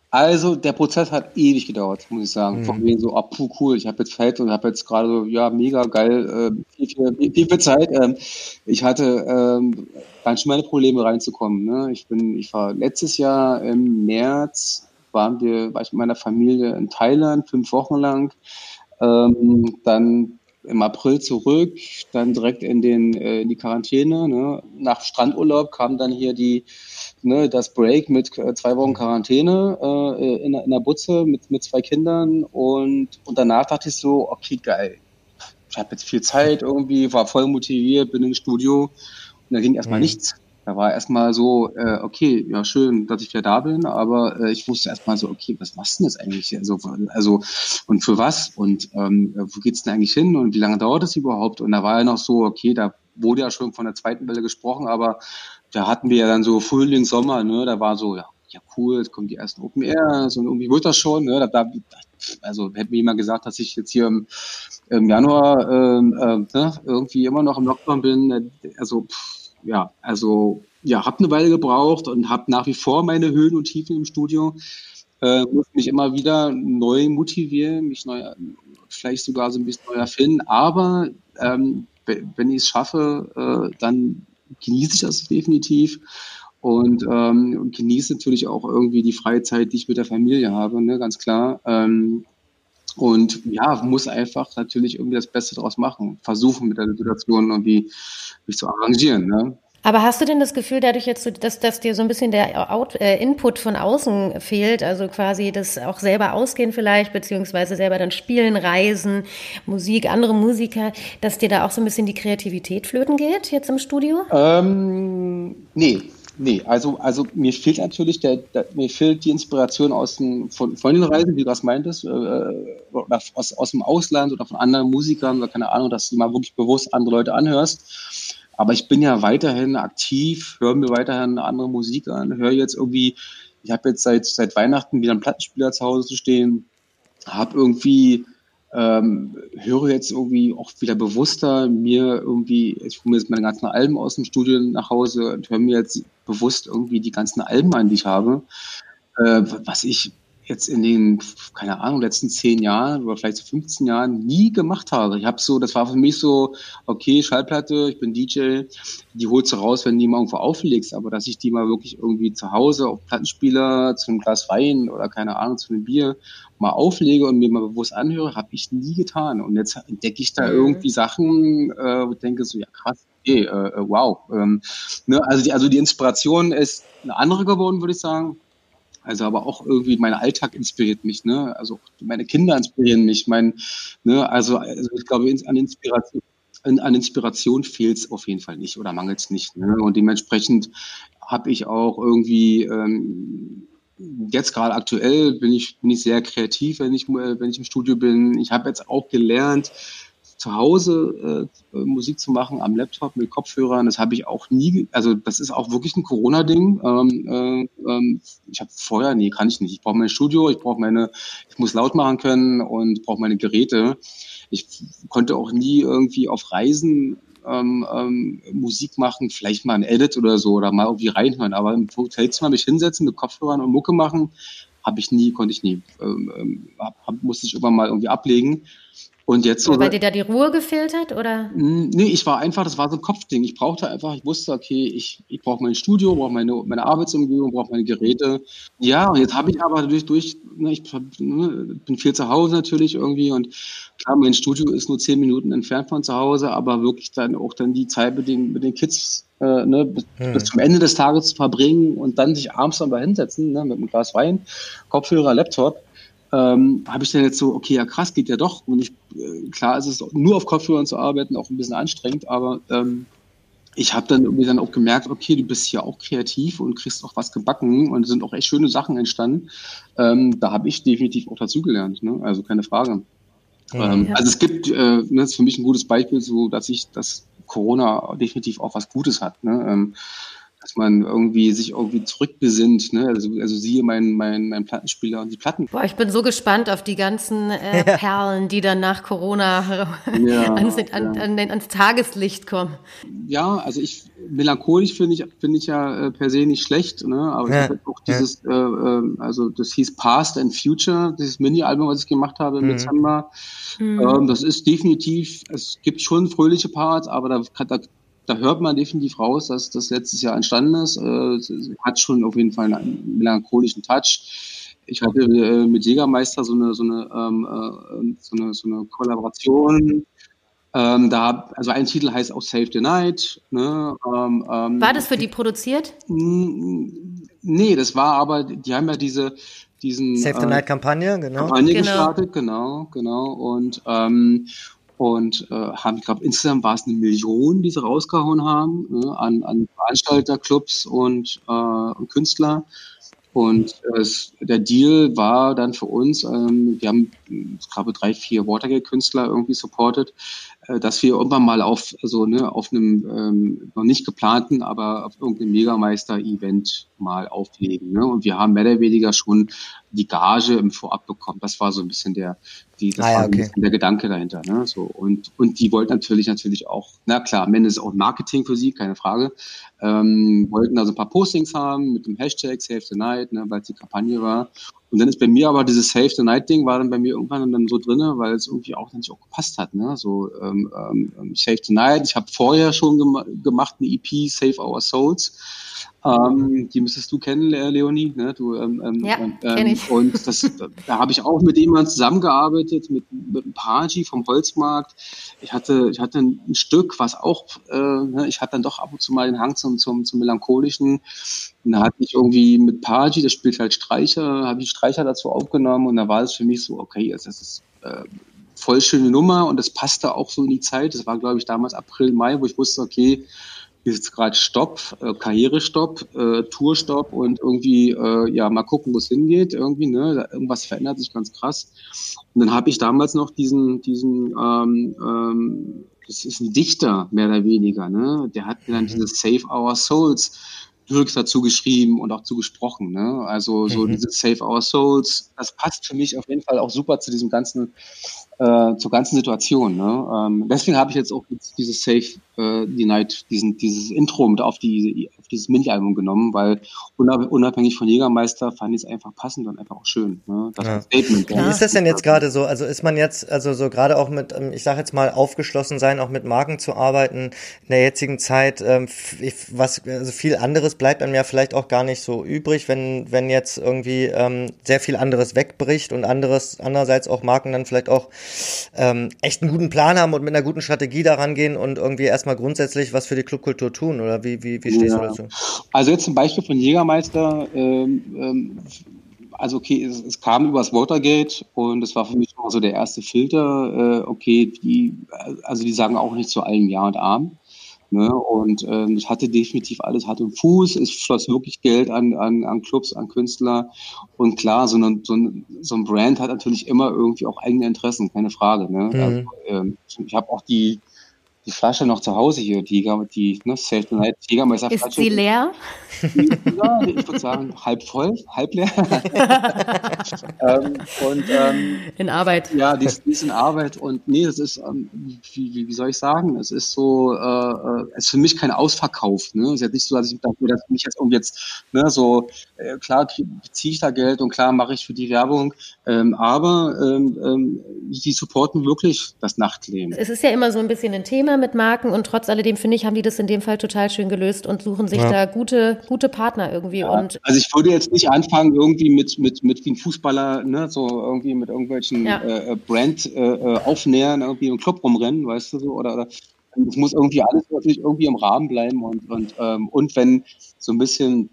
Also der Prozess hat ewig gedauert, muss ich sagen. Mhm. Von wegen so, ah, puh, cool, ich habe jetzt Zeit und habe jetzt gerade so, ja, mega geil, äh, viel, viel, viel Zeit. Ähm, ich hatte ähm, ganz schön meine Probleme reinzukommen. Ne? Ich bin, ich war letztes Jahr im März, waren wir, war ich mit meiner Familie in Thailand, fünf Wochen lang. Ähm, dann im April zurück, dann direkt in, den, äh, in die Quarantäne. Ne? Nach Strandurlaub kam dann hier die, ne, das Break mit äh, zwei Wochen Quarantäne äh, in, in der Butze mit, mit zwei Kindern und, und danach dachte ich so, okay, geil. Ich habe jetzt viel Zeit irgendwie, war voll motiviert, bin im Studio und da ging erstmal mhm. nichts. Da war erstmal so, äh, okay, ja schön, dass ich wieder da bin, aber äh, ich wusste erstmal so, okay, was machst du denn jetzt eigentlich? Also, also und für was? Und ähm, wo geht's denn eigentlich hin und wie lange dauert das überhaupt? Und da war ja noch so, okay, da wurde ja schon von der zweiten Welle gesprochen, aber da hatten wir ja dann so Frühling, Sommer, ne? Da war so, ja, ja cool, jetzt kommen die ersten Open Air, so irgendwie wird das schon, ne? Da, da, also hätte mir jemand gesagt, dass ich jetzt hier im, im Januar ähm, äh, ne, irgendwie immer noch im Lockdown bin, äh, also pff, ja, also ja, habe eine Weile gebraucht und habe nach wie vor meine Höhen und Tiefen im Studio. Äh, muss mich immer wieder neu motivieren, mich neu, vielleicht sogar so ein bisschen neu erfinden. Aber ähm, wenn ich es schaffe, äh, dann genieße ich das definitiv und ähm, genieße natürlich auch irgendwie die freie Zeit, die ich mit der Familie habe, ne, ganz klar. Ähm, und ja, muss einfach natürlich irgendwie das Beste draus machen, versuchen mit der Situation irgendwie mich zu arrangieren. Ne? Aber hast du denn das Gefühl, dadurch jetzt, dass, dass dir so ein bisschen der Out, äh, Input von außen fehlt, also quasi das auch selber ausgehen vielleicht, beziehungsweise selber dann spielen, reisen, Musik, andere Musiker, dass dir da auch so ein bisschen die Kreativität flöten geht jetzt im Studio? Ähm, nee, Nee, also, also mir fehlt natürlich der, der, mir fehlt die Inspiration aus den, von, von den Reisen, wie du das meintest, äh, oder aus, aus dem Ausland oder von anderen Musikern oder keine Ahnung, dass du mal wirklich bewusst andere Leute anhörst. Aber ich bin ja weiterhin aktiv, höre mir weiterhin andere Musik an, höre jetzt irgendwie, ich habe jetzt seit, seit Weihnachten wieder einen Plattenspieler zu Hause zu stehen, habe irgendwie ähm, höre jetzt irgendwie auch wieder bewusster mir irgendwie, ich hole mir jetzt meine ganzen Alben aus dem Studio nach Hause und höre mir jetzt bewusst irgendwie die ganzen Alben an, die ich habe, äh, was ich jetzt in den, keine Ahnung, letzten zehn Jahren oder vielleicht so 15 Jahren nie gemacht habe. Ich habe so, das war für mich so, okay, Schallplatte, ich bin DJ, die holst du raus, wenn du die mal irgendwo auflegst, aber dass ich die mal wirklich irgendwie zu Hause auf Plattenspieler zu einem Glas Wein oder keine Ahnung, zu einem Bier mal auflege und mir mal bewusst anhöre, habe ich nie getan. Und jetzt entdecke ich da mhm. irgendwie Sachen, äh, und denke so, ja krass, okay, äh, äh, wow. Ähm, ne, also, die, also die Inspiration ist eine andere geworden, würde ich sagen. Also aber auch irgendwie mein Alltag inspiriert mich, ne? Also meine Kinder inspirieren mich, mein, ne, also, also ich glaube an Inspiration an Inspiration fehlt es auf jeden Fall nicht oder mangelt es nicht. Ne? Und dementsprechend habe ich auch irgendwie ähm, jetzt gerade aktuell bin ich bin ich sehr kreativ, wenn ich wenn ich im Studio bin. Ich habe jetzt auch gelernt, zu Hause äh, Musik zu machen am Laptop mit Kopfhörern, das habe ich auch nie, also das ist auch wirklich ein Corona-Ding. Ähm, äh, ähm, ich habe vorher, nee, kann ich nicht. Ich brauche mein Studio, ich brauche meine, ich muss laut machen können und brauche meine Geräte. Ich konnte auch nie irgendwie auf Reisen ähm, ähm, Musik machen, vielleicht mal ein Edit oder so oder mal irgendwie reinhören. Aber im Hotelzimmer mich hinsetzen mit Kopfhörern und Mucke machen, habe ich nie, konnte ich nie. Ähm, ähm, hab, musste ich irgendwann mal irgendwie ablegen. Und jetzt so. Weil dir da die Ruhe gefehlt hat, oder? Nee, ich war einfach, das war so ein Kopfding. Ich brauchte einfach, ich wusste, okay, ich, ich brauche mein Studio, brauche meine, meine Arbeitsumgebung, brauche meine Geräte. Ja, und jetzt habe ich aber durch, durch ne, ich ne, bin viel zu Hause natürlich irgendwie und klar, mein Studio ist nur zehn Minuten entfernt von zu Hause, aber wirklich dann auch dann die Zeit mit den, mit den Kids äh, ne, bis, hm. bis, zum Ende des Tages zu verbringen und dann sich abends dann mal hinsetzen, ne, mit einem Glas Wein, Kopfhörer, Laptop ähm, habe ich dann jetzt so, okay, ja krass, geht ja doch. Und ich, äh, klar ist es nur auf Kopfhörern zu arbeiten, auch ein bisschen anstrengend, aber ähm, ich habe dann irgendwie dann auch gemerkt, okay, du bist hier auch kreativ und kriegst auch was gebacken und sind auch echt schöne Sachen entstanden. Ähm, da habe ich definitiv auch dazugelernt, ne? also keine Frage. Ja. Ähm, also es gibt, äh, ne, das ist für mich ein gutes Beispiel, so dass ich, dass Corona definitiv auch was Gutes hat. Ne? Ähm, dass man irgendwie sich irgendwie zurückbesinnt. Ne? Also, also siehe mein, mein, mein Plattenspieler und die Platten. Boah, ich bin so gespannt auf die ganzen äh, *laughs* Perlen, die dann nach Corona ja, *laughs* ans, an, ja. an, ans Tageslicht kommen. Ja, also ich melancholisch finde ich finde ich ja äh, per se nicht schlecht, ne? Aber ja, ich habe auch dieses, äh, äh, also das hieß Past and Future, dieses Mini-Album, was ich gemacht habe im mhm. Dezember. Mhm. Ähm, das ist definitiv, es gibt schon fröhliche Parts, aber da, da da hört man definitiv raus, dass das letztes Jahr entstanden ist. Äh, hat schon auf jeden Fall einen melancholischen Touch. Ich hatte äh, mit Jägermeister so eine, so eine, ähm, äh, so eine, so eine Kollaboration. Ähm, da, also ein Titel heißt auch Save the Night. Ne? Ähm, ähm war das für die produziert? Nee, das war aber, die haben ja diese, diesen Save the äh, Night Kampagne, genau. Kampagne genau. gestartet, genau, genau. Und ähm, und äh, haben, ich glaube, insgesamt war es eine Million, die sie rausgehauen haben äh, an, an Veranstalter, Clubs und, äh, und Künstler. Und es, der Deal war dann für uns, ähm, wir haben, ich glaube, drei, vier Watergate-Künstler irgendwie supported, äh, dass wir irgendwann mal auf so ne, auf einem ähm, noch nicht geplanten, aber auf irgendeinem Megameister-Event mal auflegen. Ne? Und wir haben mehr oder weniger schon die Gage im Vorab bekommen. Das war so ein bisschen der, die, das ah, ja, war okay. der Gedanke dahinter. Ne? So und und die wollten natürlich natürlich auch, na klar, am Ende ist auch Marketing für sie, keine Frage. Ähm, wollten also ein paar Postings haben mit dem Hashtag Save the Night, ne, weil es die Kampagne war. Und dann ist bei mir aber dieses Save the Night Ding war dann bei mir irgendwann dann so drinne, weil es irgendwie auch nicht auch gepasst hat. Ne? So ähm, ähm, Save the Night. Ich habe vorher schon gem gemacht eine EP Save Our Souls ähm, die müsstest du kennen, Leonie. Ne? Du, ähm, ähm ja, ähm, kenn ich. Und das, da habe ich auch mit jemandem zusammengearbeitet, mit, mit einem Paji vom Holzmarkt. Ich hatte, ich hatte ein Stück, was auch, äh, ne, ich hatte dann doch ab und zu mal den Hang zum, zum, zum Melancholischen. Und da hatte ich irgendwie mit Paji, das spielt halt Streicher, habe ich Streicher dazu aufgenommen und da war es für mich so, okay, das ist äh, voll schöne Nummer und das passte auch so in die Zeit. Das war, glaube ich, damals April, Mai, wo ich wusste, okay, jetzt gerade Stopp, äh, Karrierestopp, äh, Tourstopp und irgendwie, äh, ja, mal gucken, wo es hingeht, irgendwie, ne? Irgendwas verändert sich ganz krass. Und dann habe ich damals noch diesen, diesen, ähm, ähm, das ist ein Dichter, mehr oder weniger, ne? Der hat mir dann mhm. dieses Save Our Souls Lyrics dazu geschrieben und auch zugesprochen. Ne? Also so mhm. dieses Save Our Souls, das passt für mich auf jeden Fall auch super zu diesem ganzen äh, zur ganzen Situation. Ne? Ähm, deswegen habe ich jetzt auch jetzt dieses Safe äh, the Night, diesen, dieses Intro mit auf, die, auf dieses Mini-Album genommen, weil unabhängig von Jägermeister fand ich es einfach passend und einfach auch schön. Ne? Das ja. Statement. Wie ist das denn jetzt gerade so? Also ist man jetzt, also so gerade auch mit, ähm, ich sage jetzt mal, aufgeschlossen sein, auch mit Marken zu arbeiten in der jetzigen Zeit, ähm, was, also viel anderes bleibt einem ja vielleicht auch gar nicht so übrig, wenn, wenn jetzt irgendwie ähm, sehr viel anderes wegbricht und anderes, andererseits auch Marken dann vielleicht auch ähm, echt einen guten Plan haben und mit einer guten Strategie daran gehen und irgendwie erstmal grundsätzlich was für die Clubkultur tun? Oder wie, wie, wie stehst ja. du dazu? Also jetzt zum Beispiel von Jägermeister, ähm, ähm, also okay, es, es, kam übers Watergate und das war für mich immer so der erste Filter. Äh, okay, die, also die sagen auch nicht zu allen Ja und Arm. Ne? Und ähm, ich hatte definitiv alles Hand und Fuß. Es floss wirklich Geld an, an, an Clubs, an Künstler. Und klar, so, eine, so, ein, so ein Brand hat natürlich immer irgendwie auch eigene Interessen, keine Frage. Ne? Mhm. Also, ähm, ich habe auch die, die Flasche noch zu Hause hier, die, die ne, the Night Jägermeister Ist sie leer? Ja, ich würde sagen, halb voll, halb leer. *laughs* ähm, und, ähm, in Arbeit. Ja, die ist, die ist in Arbeit und nee, das ist, ähm, wie, wie, soll ich sagen, es ist so, äh, äh, es ist für mich kein Ausverkauf. Ne? Es ist jetzt nicht so, dass ich dachte, dass mich jetzt irgendwie jetzt, ne, so, äh, klar beziehe ich da Geld und klar mache ich für die Werbung, ähm, aber ähm, ähm, die supporten wirklich das Nachtleben. Es ist ja immer so ein bisschen ein Thema mit Marken und trotz alledem finde ich, haben die das in dem Fall total schön gelöst und suchen sich ja. da gute, gute Partner irgendwie. Ja. Und also ich würde jetzt nicht anfangen irgendwie mit, mit, mit wie ein Fußballer, ne, so irgendwie mit irgendwelchen ja. äh, Brand äh, äh aufnähern, irgendwie im Club rumrennen, weißt du so, oder, oder es muss irgendwie alles natürlich irgendwie im Rahmen bleiben und, und, ähm, und wenn so ein bisschen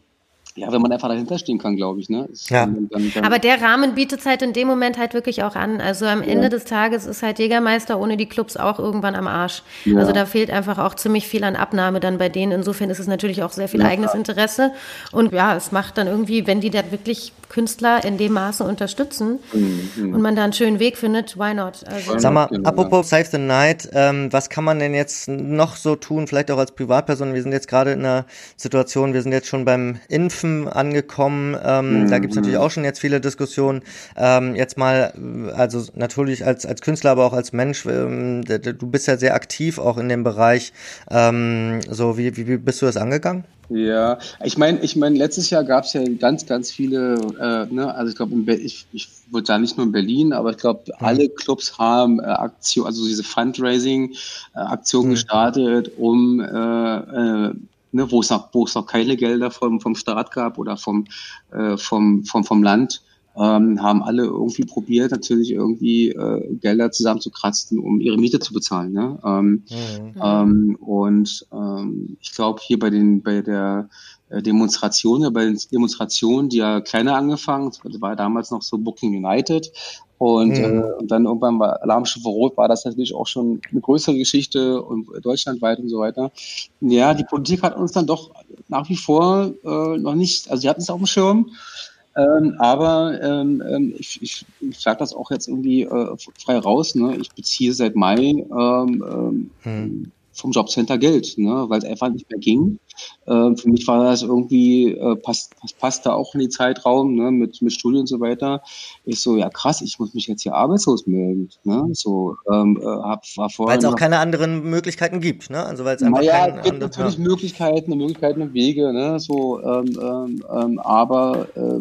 ja, wenn man einfach dahinter stehen kann, glaube ich. Ne? ja. Dann, dann, dann Aber der Rahmen bietet es halt in dem Moment halt wirklich auch an. Also am Ende ja. des Tages ist halt Jägermeister ohne die Clubs auch irgendwann am Arsch. Ja. Also da fehlt einfach auch ziemlich viel an Abnahme dann bei denen. Insofern ist es natürlich auch sehr viel ja, eigenes Interesse. Und ja, es macht dann irgendwie, wenn die da wirklich Künstler in dem Maße unterstützen mhm. und man da einen schönen Weg findet, why not? Also Sag mal, genau. apropos Save the Night, ähm, was kann man denn jetzt noch so tun, vielleicht auch als Privatperson? Wir sind jetzt gerade in einer Situation, wir sind jetzt schon beim Impfen Impfen angekommen. Ähm, mhm. Da gibt es natürlich auch schon jetzt viele Diskussionen. Ähm, jetzt mal, also natürlich als, als Künstler, aber auch als Mensch, ähm, du bist ja sehr aktiv auch in dem Bereich. Ähm, so, wie, wie, wie bist du das angegangen? Ja, ich meine, ich meine, letztes Jahr gab es ja ganz, ganz viele, äh, ne, also ich glaube, ich, ich würde sagen nicht nur in Berlin, aber ich glaube, mhm. alle Clubs haben äh, Aktion, also diese Fundraising-Aktion äh, mhm. gestartet, um äh, äh, ne, wo es noch, wo es noch keine Gelder vom, vom Staat gab oder vom, äh, vom, vom, vom Land, ähm, haben alle irgendwie probiert, natürlich irgendwie äh, Gelder zusammenzukratzen, um ihre Miete zu bezahlen. Ne? Ähm, mhm. ähm, und ähm, ich glaube hier bei den bei der äh, Demonstration, bei den Demonstrationen, die ja kleiner angefangen, das war damals noch so Booking United, und, mhm. äh, und dann irgendwann war Alarmstufe Rot, war das natürlich auch schon eine größere Geschichte und deutschlandweit und so weiter. Ja, die Politik hat uns dann doch nach wie vor äh, noch nicht, also sie hatten es auf dem Schirm, ähm, aber ähm, ähm ich, ich, ich sage das auch jetzt irgendwie äh, frei raus. Ne? Ich beziehe seit Mai ähm, mhm vom Jobcenter Geld, ne, weil es einfach nicht mehr ging. Äh, für mich war das irgendwie, äh, passt, passt, da auch in den Zeitraum, ne, mit, mit Studien und so weiter. Ich so, ja krass, ich muss mich jetzt hier arbeitslos melden. Ne, so, ähm, äh, hab, war vorher. Weil es auch keine anderen Möglichkeiten gibt, ne? Also weil es einfach naja, es gibt natürlich ja. Möglichkeiten, Möglichkeiten und Wege, ne, so, ähm, ähm, ähm aber äh,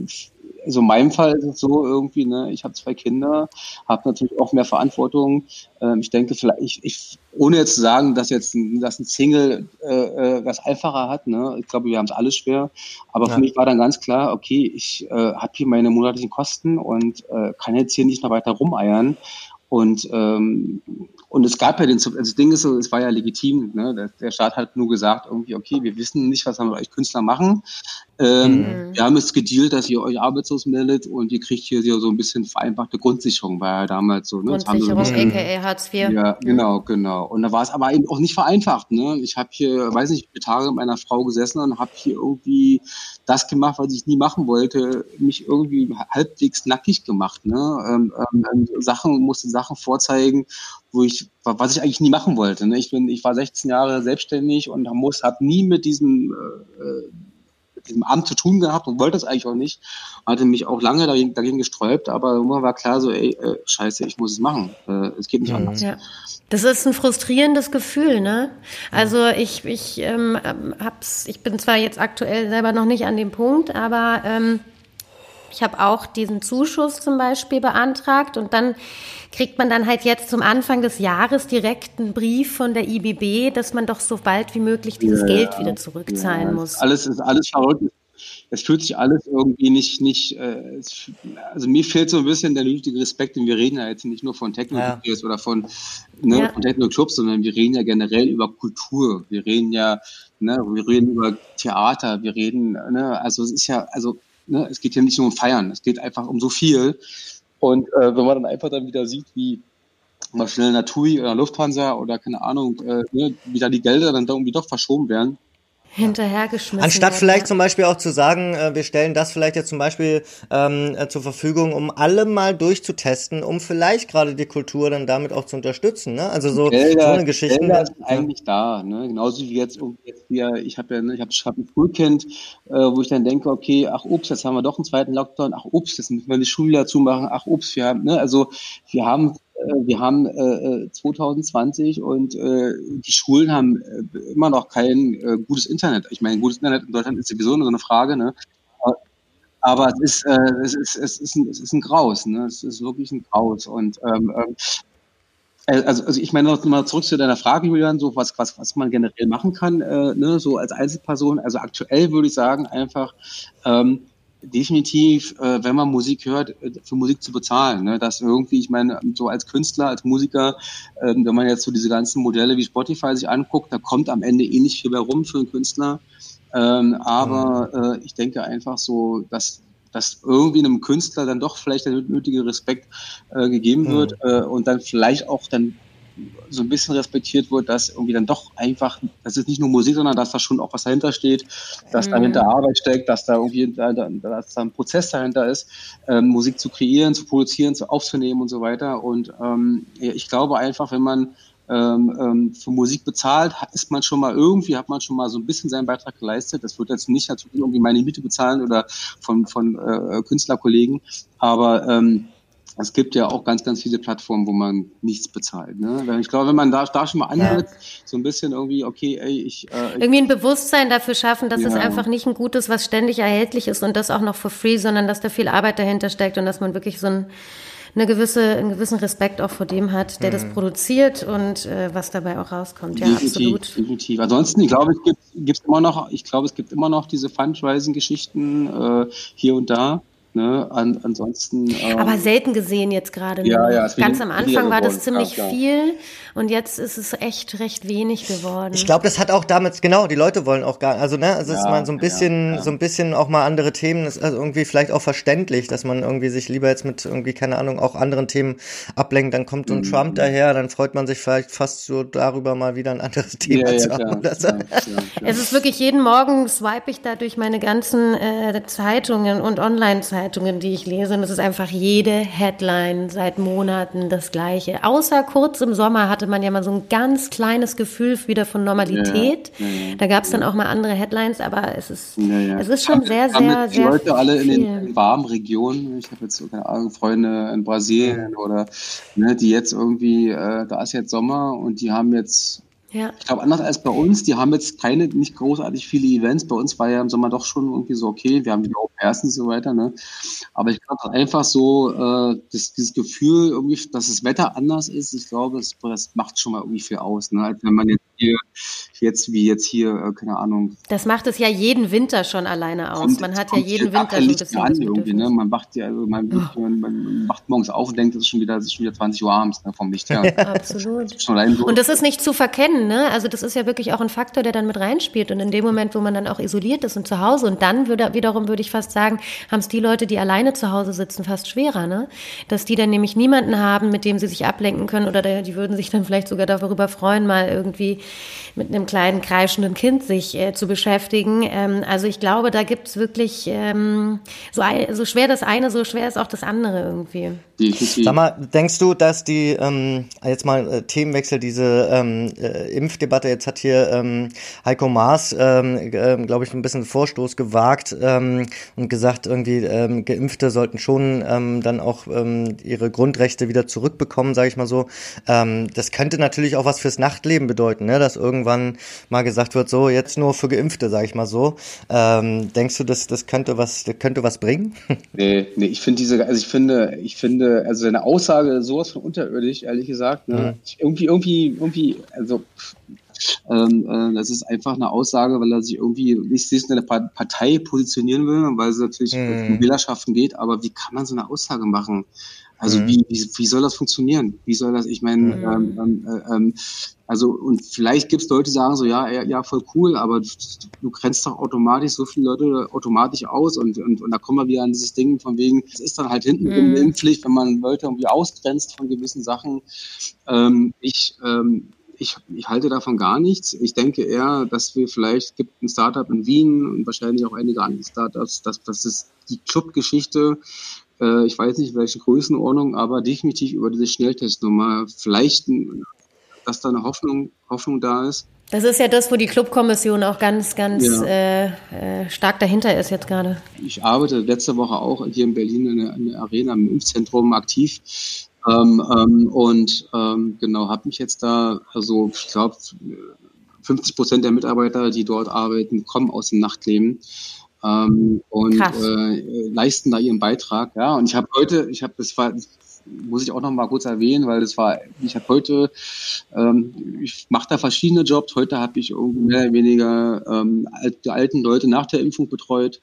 also in meinem Fall ist es so irgendwie, ne, ich habe zwei Kinder, habe natürlich auch mehr Verantwortung. Ähm, ich denke vielleicht, ich, ich, ohne jetzt zu sagen, dass jetzt ein, dass ein Single äh, äh das einfacher hat, ne, ich glaube, wir haben es alle schwer. Aber ja. für mich war dann ganz klar, okay, ich äh, habe hier meine monatlichen Kosten und äh, kann jetzt hier nicht noch weiter rumeiern. Und ähm, und es gab ja den, also das Ding ist so, es war ja legitim, ne? der, Staat hat nur gesagt, irgendwie, okay, wir wissen nicht, was wir mit euch Künstler machen. Ähm, mhm. Wir haben es gedealt, dass ihr euch arbeitslos meldet und ihr kriegt hier so ein bisschen vereinfachte Grundsicherung, war ja damals so. Ne? Grundsicherung, so aka Hartz IV. Ja, genau, genau. Und da war es aber eben auch nicht vereinfacht. Ne? Ich habe hier, weiß nicht, Tage mit meiner Frau gesessen und habe hier irgendwie das gemacht, was ich nie machen wollte, mich irgendwie halbwegs nackig gemacht. Ne? Ähm, ähm, Sachen, musste Sachen vorzeigen, wo ich, was ich eigentlich nie machen wollte. Ne? Ich bin, ich war 16 Jahre selbstständig und muss, habe nie mit diesem äh, mit diesem Amt zu tun gehabt und wollte das eigentlich auch nicht. Hatte mich auch lange dagegen, dagegen gesträubt, aber irgendwann war klar so, ey, äh, scheiße, ich muss es machen. Äh, es geht nicht mhm. anders. Ja. Das ist ein frustrierendes Gefühl, ne? Also ich, ich ähm, hab's, ich bin zwar jetzt aktuell selber noch nicht an dem Punkt, aber ähm, ich habe auch diesen Zuschuss zum Beispiel beantragt und dann kriegt man dann halt jetzt zum Anfang des Jahres direkt einen Brief von der IBB, dass man doch so bald wie möglich dieses ja, Geld wieder zurückzahlen ja, muss. Alles ist alles verrückt. Es fühlt sich alles irgendwie nicht, nicht, äh, also mir fehlt so ein bisschen der nötige Respekt, denn wir reden ja jetzt nicht nur von techno ja. oder von, ne, ja. von Techno-Clubs, sondern wir reden ja generell über Kultur. Wir reden ja, ne, wir reden über Theater, wir reden, ne, also es ist ja, also Ne? Es geht ja nicht nur um Feiern, es geht einfach um so viel. Und äh, wenn man dann einfach dann wieder sieht, wie mal schnell Natui oder Lufthansa oder keine Ahnung, äh, ne, wie da die Gelder dann da irgendwie doch verschoben werden, hinterhergeschmissen. Anstatt vielleicht ja. zum Beispiel auch zu sagen, äh, wir stellen das vielleicht jetzt zum Beispiel ähm, äh, zur Verfügung, um alle mal durchzutesten, um vielleicht gerade die Kultur dann damit auch zu unterstützen. Ne? Also so, Gelder, so eine Geschichte. Gelder sind eigentlich da, ne? genauso wie jetzt, jetzt hier, ich habe ja, ne, ich habe hab ein Schulkind, äh, wo ich dann denke, okay, ach ups, jetzt haben wir doch einen zweiten Lockdown, ach ups, jetzt müssen wir die Schule dazu machen, ach ups, wir haben, ne, also wir haben wir haben äh, 2020 äh, und äh, die Schulen haben äh, immer noch kein äh, gutes Internet. Ich meine, gutes Internet in Deutschland ist sowieso so eine Frage, ne? Aber es ist, äh, es ist, es ist, ein, es ist ein Graus, ne? Es ist wirklich ein Graus. Und ähm, ähm also, also ich meine noch mal zurück zu deiner Frage, Julian, so was, was, was man generell machen kann, äh, ne, so als Einzelperson. Also aktuell würde ich sagen, einfach ähm, definitiv, äh, wenn man Musik hört, äh, für Musik zu bezahlen. Ne? Das irgendwie, ich meine, so als Künstler, als Musiker, äh, wenn man jetzt so diese ganzen Modelle wie Spotify sich anguckt, da kommt am Ende eh nicht viel mehr rum für einen Künstler. Ähm, aber äh, ich denke einfach so, dass dass irgendwie einem Künstler dann doch vielleicht der nötige Respekt äh, gegeben wird mhm. äh, und dann vielleicht auch dann so ein bisschen respektiert wird, dass irgendwie dann doch einfach, das ist nicht nur Musik, sondern dass da schon auch was dahinter steht, dass mhm. dahinter Arbeit steckt, dass da irgendwie dass da ein Prozess dahinter ist, ähm, Musik zu kreieren, zu produzieren, zu aufzunehmen und so weiter. Und ähm, ich glaube einfach, wenn man ähm, ähm, für Musik bezahlt, ist man schon mal irgendwie, hat man schon mal so ein bisschen seinen Beitrag geleistet. Das wird jetzt nicht natürlich irgendwie meine Miete bezahlen oder von, von äh, Künstlerkollegen, aber ähm, es gibt ja auch ganz, ganz viele Plattformen, wo man nichts bezahlt. Ne? Ich glaube, wenn man da, da schon mal ansetzt, ja. so ein bisschen irgendwie, okay, ey, ich. Äh, irgendwie ein Bewusstsein dafür schaffen, dass ja. es einfach nicht ein Gutes, was ständig erhältlich ist und das auch noch for free, sondern dass da viel Arbeit dahinter steckt und dass man wirklich so ein, eine gewisse, einen gewissen Respekt auch vor dem hat, der mhm. das produziert und äh, was dabei auch rauskommt. Ja, definitiv, absolut. Definitiv. Ansonsten, ich glaube, es gibt, gibt immer noch, ich glaube, es gibt immer noch diese Fundraising-Geschichten äh, hier und da. Ne? An, ansonsten. Ähm, Aber selten gesehen jetzt gerade. Ja, ja, Ganz am Anfang war das ziemlich ja, viel und jetzt ist es echt recht wenig geworden. Ich glaube, das hat auch damit, genau, die Leute wollen auch gar, also ne, also ja, ist mal so ein bisschen, ja, so ein bisschen auch mal andere Themen, ist also irgendwie vielleicht auch verständlich, dass man irgendwie sich lieber jetzt mit irgendwie, keine Ahnung, auch anderen Themen ablenkt. Dann kommt so ein mhm. Trump daher, dann freut man sich vielleicht fast so darüber mal wieder ein anderes *laughs* Thema zu haben oder so. Es ist wirklich jeden Morgen swipe ich da durch meine ganzen äh, Zeitungen und Online-Zeitungen Zeitungen, die ich lese. Und es ist einfach jede Headline seit Monaten das Gleiche. Außer kurz im Sommer hatte man ja mal so ein ganz kleines Gefühl wieder von Normalität. Ja, ja, ja. Da gab es dann auch mal andere Headlines, aber es ist, es ist schon sehr, sehr, sehr. Die Leute alle in den warmen Regionen. Ich habe jetzt so, keine Ahnung, Freunde in Brasilien oder ne, die jetzt irgendwie, äh, da ist jetzt Sommer und die haben jetzt ja. Ich glaube, anders als bei uns, die haben jetzt keine, nicht großartig viele Events. Bei uns war ja im Sommer doch schon irgendwie so, okay, wir haben die Open und so weiter, ne? Aber ich glaube einfach so, äh, das, dieses Gefühl, irgendwie, dass das Wetter anders ist, ich glaube, das, das macht schon mal irgendwie viel aus, ne? Als wenn man jetzt hier, jetzt wie jetzt hier, äh, keine Ahnung. Das macht es ja jeden Winter schon alleine aus. Man hat ja jeden Winter schon ein bisschen an irgendwie, ne? Man wacht ja, also man, oh. man, wacht morgens auf und denkt, es ist schon wieder, es ist schon wieder 20 Uhr abends, ne, vom Licht her. *laughs* Absolut. und das ist nicht zu verkennen, ne? Also das ist ja wirklich auch ein Faktor, der dann mit reinspielt. Und in dem Moment, wo man dann auch isoliert ist und zu Hause und dann würde, wiederum würde ich fast sagen, haben es die Leute, die alleine zu Hause sitzen, fast schwerer, ne? Dass die dann nämlich niemanden haben, mit dem sie sich ablenken können oder die würden sich dann vielleicht sogar darüber freuen, mal irgendwie mit einem kleinen kreischenden Kind sich äh, zu beschäftigen. Ähm, also ich glaube, da gibt es wirklich ähm, so, ein, so schwer das eine, so schwer ist auch das andere irgendwie. Sag mal, denkst du, dass die, ähm, jetzt mal äh, Themenwechsel, diese ähm, äh, Impfdebatte, jetzt hat hier ähm, Heiko Maas, ähm, äh, glaube ich, ein bisschen Vorstoß gewagt ähm, und gesagt, irgendwie ähm, Geimpfte sollten schon ähm, dann auch ähm, ihre Grundrechte wieder zurückbekommen, sage ich mal so. Ähm, das könnte natürlich auch was fürs Nachtleben bedeuten, ne? dass irgendwann mal gesagt wird, so jetzt nur für Geimpfte, sage ich mal so. Ähm, denkst du, dass das könnte was, könnte was bringen? *laughs* nee, nee, ich finde diese, also ich finde, ich finde also seine Aussage sowas von unterirdisch, ehrlich gesagt. Ne? Mhm. Irgendwie, irgendwie, irgendwie, also ähm, äh, das ist einfach eine Aussage, weil er sich irgendwie nicht sich in der Partei positionieren will, weil es natürlich mhm. um Wählerschaften geht, aber wie kann man so eine Aussage machen? Also mhm. wie, wie, wie soll das funktionieren? Wie soll das, ich meine, mhm. ähm, ähm, äh, ähm, also und vielleicht gibt es Leute, die sagen so, ja, ja, voll cool, aber du, du grenzt doch automatisch so viele Leute automatisch aus und, und, und da kommen wir wieder an dieses Ding von wegen, es ist dann halt hinten mhm. Impfpflicht, wenn man Leute irgendwie ausgrenzt von gewissen Sachen. Ähm, ich, ähm, ich, ich halte davon gar nichts. Ich denke eher, dass wir vielleicht gibt ein Startup in Wien und wahrscheinlich auch einige andere Startups, dass das ist die Clubgeschichte äh, ich weiß nicht welche Größenordnung, aber definitiv über diese Schnelltestnummer. Vielleicht, dass da eine Hoffnung, Hoffnung da ist. Das ist ja das, wo die Clubkommission auch ganz, ganz ja. äh, äh, stark dahinter ist jetzt gerade. Ich arbeite letzte Woche auch hier in Berlin in der, in der Arena im Impfzentrum aktiv. Ähm, ähm, und ähm, genau, habe mich jetzt da, also ich glaube, 50 Prozent der Mitarbeiter, die dort arbeiten, kommen aus dem Nachtleben ähm, und äh, leisten da ihren Beitrag. Ja, und ich habe heute, ich habe das war muss ich auch noch mal kurz erwähnen, weil das war, ich habe heute, ähm, ich mache da verschiedene Jobs. Heute habe ich irgendwie mehr oder weniger ähm, die alten Leute nach der Impfung betreut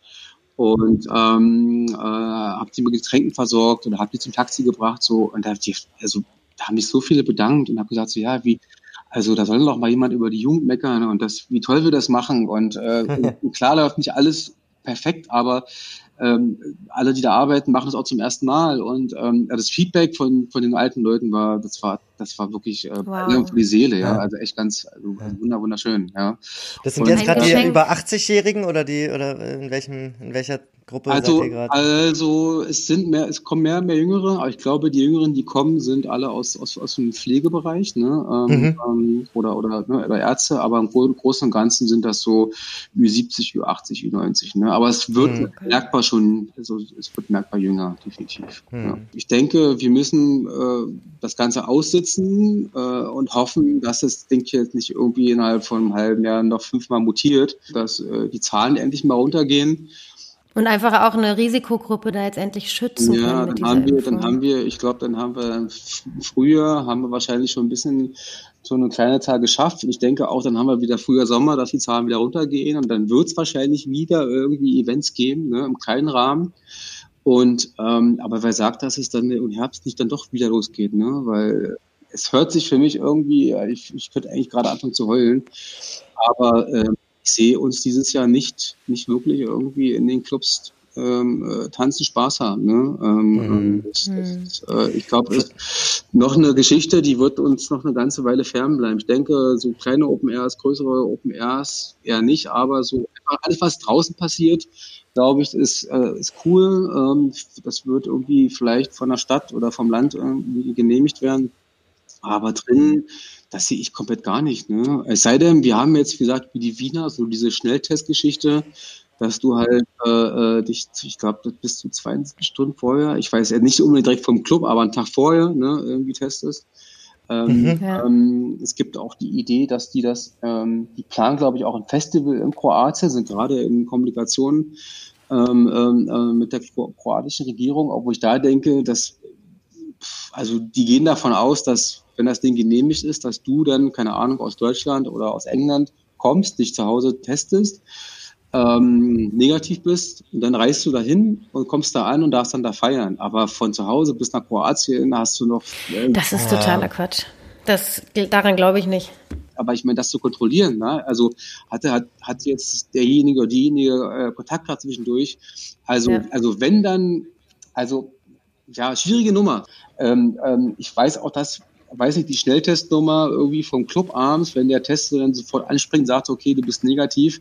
und ähm, äh, habe sie mit Getränken versorgt und habe die zum Taxi gebracht so und da, die, also da haben mich so viele bedankt und habe gesagt so ja wie also da soll doch mal jemand über die Jugend meckern und das, wie toll wir das machen. Und, äh, *laughs* und klar läuft nicht alles perfekt, aber ähm, alle, die da arbeiten, machen das auch zum ersten Mal. Und ähm, das Feedback von, von den alten Leuten war, das war, das war wirklich äh, wow. für die Seele, ja. ja. Also echt ganz also, wunder, wunderschön, ja. Das sind und, jetzt gerade die über 80-Jährigen oder die oder in welchem, in welcher Gruppe also, seid ihr gerade? Also es sind mehr, es kommen mehr und mehr Jüngere, aber ich glaube, die Jüngeren, die kommen, sind alle aus, aus, aus dem Pflegebereich, ne? Ähm, mhm. ähm, oder, oder, ne, oder Ärzte, aber im Großen und Ganzen sind das so Ü70, Ü80, Ü90. Ne? Aber es wird mhm. merkbar schon, also es wird merkbar jünger, definitiv. Mhm. Ja. Ich denke, wir müssen äh, das Ganze aussitzen äh, und hoffen, dass das Ding jetzt nicht irgendwie innerhalb von einem halben Jahr noch fünfmal mutiert, dass äh, die Zahlen endlich mal runtergehen. Und einfach auch eine Risikogruppe da jetzt endlich schützen ja, dann haben wir, dann haben wir, ich glaube, dann haben wir früher haben wir wahrscheinlich schon ein bisschen so eine kleine Zahl geschafft. Ich denke auch, dann haben wir wieder früher Sommer, dass die Zahlen wieder runtergehen und dann wird es wahrscheinlich wieder irgendwie Events geben, ne, im kleinen Rahmen. Und ähm, aber wer sagt, dass es dann im Herbst nicht dann doch wieder losgeht, ne? Weil es hört sich für mich irgendwie, ich, ich könnte eigentlich gerade anfangen zu heulen, aber äh, ich sehe uns dieses Jahr nicht, nicht wirklich irgendwie in den Clubs ähm, äh, tanzen Spaß haben. Ne? Ähm, mhm. Das, das, mhm. äh, ich glaube, noch eine Geschichte, die wird uns noch eine ganze Weile fernbleiben. Ich denke, so kleine Open Airs, größere Open Airs eher nicht, aber so alles, was draußen passiert, glaube ich, ist, äh, ist cool. Ähm, das wird irgendwie vielleicht von der Stadt oder vom Land irgendwie genehmigt werden. Aber drinnen das sehe ich komplett gar nicht. Ne? Es sei denn, wir haben jetzt, wie gesagt, wie die Wiener, so diese Schnelltestgeschichte, dass du halt äh, äh dich, ich glaube, bis zu 72 Stunden vorher, ich weiß ja nicht unbedingt direkt vom Club, aber einen Tag vorher ne, irgendwie testest. Ähm, mhm. ja. ähm, es gibt auch die Idee, dass die das, ähm, die planen, glaube ich, auch ein Festival in Kroatien, sind gerade in Kommunikation ähm, ähm, äh, mit der kroatischen Regierung, obwohl ich da denke, dass, also die gehen davon aus, dass wenn das Ding genehmigt ist, dass du dann, keine Ahnung, aus Deutschland oder aus England kommst, dich zu Hause testest, ähm, negativ bist, und dann reist du dahin und kommst da an und darfst dann da feiern. Aber von zu Hause bis nach Kroatien hast du noch. Äh, das ist totaler Quatsch. Das, daran glaube ich nicht. Aber ich meine, das zu kontrollieren, ne? also hatte, hat, hat jetzt derjenige oder diejenige äh, Kontakt gerade zwischendurch. Also, ja. also wenn dann, also ja, schwierige Nummer. Ähm, ähm, ich weiß auch, dass weiß nicht, die Schnelltestnummer irgendwie vom Club abends, wenn der Test dann sofort anspringt, sagt, okay, du bist negativ,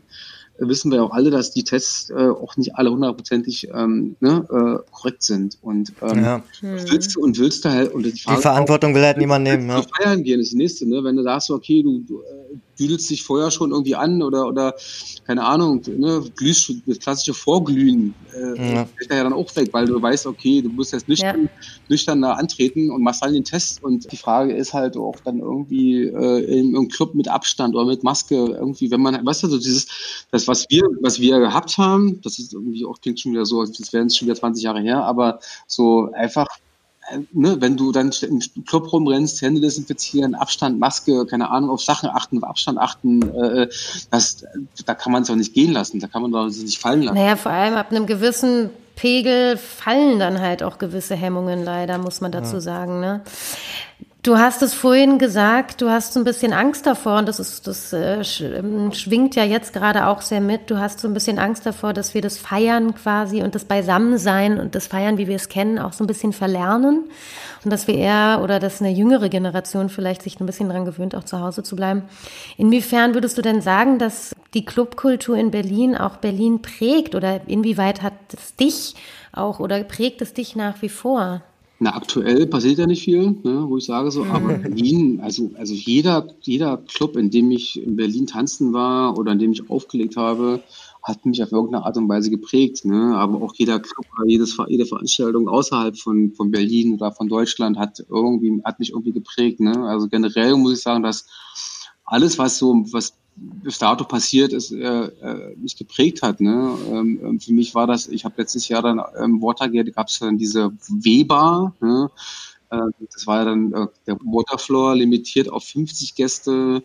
wissen wir auch alle, dass die Tests äh, auch nicht alle hundertprozentig ähm, ne, äh, korrekt sind. Und ähm, ja. willst du und willst du halt und die, die Verantwortung will halt niemand nehmen. Ja. Feiern gehen ist die nächste, ne? Wenn du sagst, okay, du, du äh, düdelst dich vorher schon irgendwie an oder oder keine Ahnung, ne, glühst das klassische Vorglühen äh, ja. fällt ja dann auch weg, weil du weißt, okay, du musst jetzt nüchtern, ja. nüchtern da antreten und machst dann den Test und die Frage ist halt auch dann irgendwie äh, im, im Club mit Abstand oder mit Maske irgendwie, wenn man, weißt du, so dieses, das was wir, was wir gehabt haben, das ist irgendwie auch klingt schon wieder so, das wären schon wieder 20 Jahre her, aber so einfach ne, wenn du dann im Club rumrennst, Hände desinfizieren, Abstand, Maske, keine Ahnung, auf Sachen achten, auf Abstand achten, äh, das, da kann man es auch nicht gehen lassen, da kann man es nicht fallen lassen. Naja, vor allem ab einem gewissen Pegel fallen dann halt auch gewisse Hemmungen leider, muss man dazu ja. sagen. Ne? Du hast es vorhin gesagt, du hast so ein bisschen Angst davor und das ist, das äh, ähm, schwingt ja jetzt gerade auch sehr mit. Du hast so ein bisschen Angst davor, dass wir das Feiern quasi und das Beisammensein und das Feiern, wie wir es kennen, auch so ein bisschen verlernen und dass wir eher oder dass eine jüngere Generation vielleicht sich ein bisschen daran gewöhnt, auch zu Hause zu bleiben. Inwiefern würdest du denn sagen, dass die Clubkultur in Berlin auch Berlin prägt oder inwieweit hat es dich auch oder prägt es dich nach wie vor? Na, aktuell passiert ja nicht viel, ne, wo ich sage so, aber. *laughs* Berlin, also, also jeder, jeder Club, in dem ich in Berlin tanzen war oder in dem ich aufgelegt habe, hat mich auf irgendeine Art und Weise geprägt. Ne? Aber auch jeder Club oder jedes, jede Veranstaltung außerhalb von, von Berlin oder von Deutschland hat irgendwie, hat mich irgendwie geprägt. Ne? Also generell muss ich sagen, dass alles, was so, was bis dato passiert ist, äh, äh, mich geprägt hat. Ne? Ähm, ähm, für mich war das, ich habe letztes Jahr dann ähm, Watergate, gab es dann diese Weber, ne? äh, das war ja dann äh, der Waterfloor limitiert auf 50 Gäste.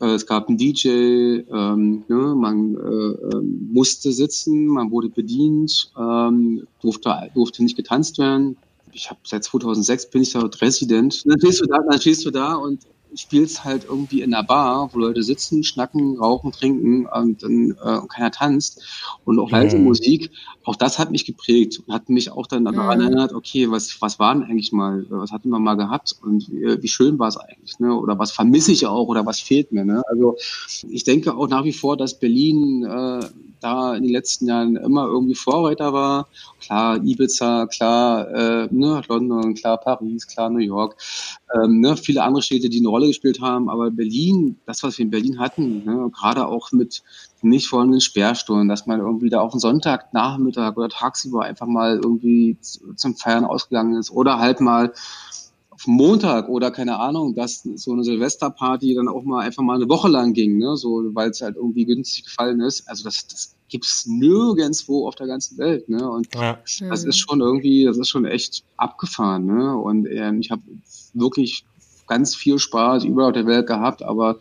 Äh, es gab einen DJ, ähm, ne? man äh, ähm, musste sitzen, man wurde bedient, ähm, durfte, durfte nicht getanzt werden. Ich habe seit 2006 bin ich da Resident. Dann stehst du da, dann stehst du da und spielst halt irgendwie in einer Bar, wo Leute sitzen, schnacken, rauchen, trinken und dann äh, keiner tanzt und auch leise mhm. Musik. Auch das hat mich geprägt und hat mich auch dann daran mhm. erinnert, okay, was, was war denn eigentlich mal, was hatten wir mal gehabt und wie, wie schön war es eigentlich, ne? Oder was vermisse ich auch oder was fehlt mir, ne? Also ich denke auch nach wie vor, dass Berlin äh, da in den letzten Jahren immer irgendwie Vorreiter war. Klar, Ibiza, klar, äh, ne, London, klar, Paris, klar, New York, ähm, ne, viele andere Städte, die eine Rolle gespielt haben, aber Berlin, das, was wir in Berlin hatten, ne, gerade auch mit nicht vorhandenen Sperrstunden, dass man irgendwie da auf einen Sonntag, Nachmittag oder tagsüber einfach mal irgendwie zum Feiern ausgegangen ist oder halt mal auf Montag oder keine Ahnung, dass so eine Silvesterparty dann auch mal einfach mal eine Woche lang ging, ne, so, weil es halt irgendwie günstig gefallen ist. Also das, das gibt's nirgendwo auf der ganzen Welt, ne, und ja. das ist schon irgendwie, das ist schon echt abgefahren, ne, und ähm, ich habe wirklich ganz viel Spaß überall auf der Welt gehabt, aber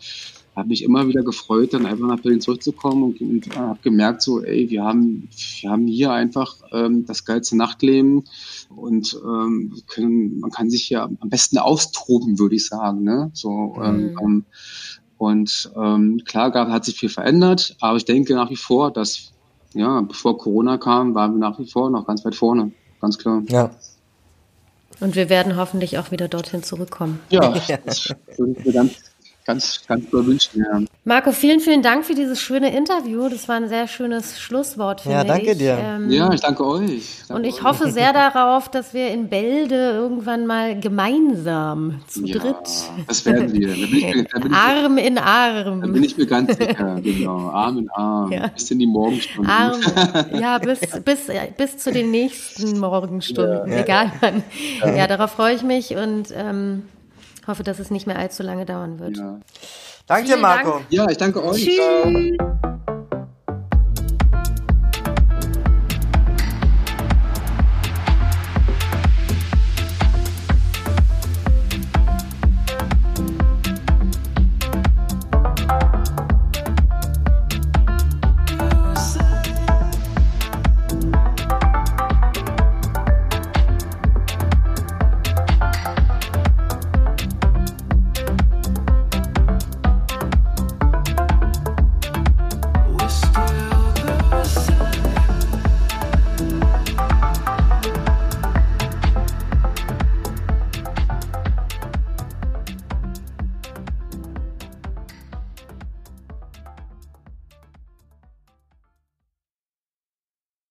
habe mich immer wieder gefreut, dann einfach nach Berlin zurückzukommen und, und äh, habe gemerkt, so, ey, wir haben, wir haben hier einfach ähm, das geilste Nachtleben und ähm, können, man kann sich ja am besten austoben, würde ich sagen. Ne? So, ähm, mhm. ähm, und ähm, klar gab, hat sich viel verändert, aber ich denke nach wie vor, dass ja, bevor Corona kam, waren wir nach wie vor noch ganz weit vorne, ganz klar. Ja. Und wir werden hoffentlich auch wieder dorthin zurückkommen. Ja, *laughs* das sind wir ganz ganz, ganz doll wünschen. Ja. Marco, vielen, vielen Dank für dieses schöne Interview. Das war ein sehr schönes Schlusswort, finde Ja, danke ich. dir. Ähm, ja, ich danke euch. Danke und ich euch. hoffe sehr *laughs* darauf, dass wir in Bälde irgendwann mal gemeinsam zu ja, dritt. Das werden wir. Da bin ich, da bin Arm in Arm. Da bin ich mir ganz sicher, genau. Arm in Arm. Ja. Bis in die Morgenstunden. Arm, *laughs* ja, bis, bis, bis zu den nächsten Morgenstunden. Ja. Egal wann. Ja. darauf freue ich mich und ähm, hoffe, dass es nicht mehr allzu lange dauern wird. Ja. Danke dir, Marco. Dank. Ja, ich danke euch. Tschüss.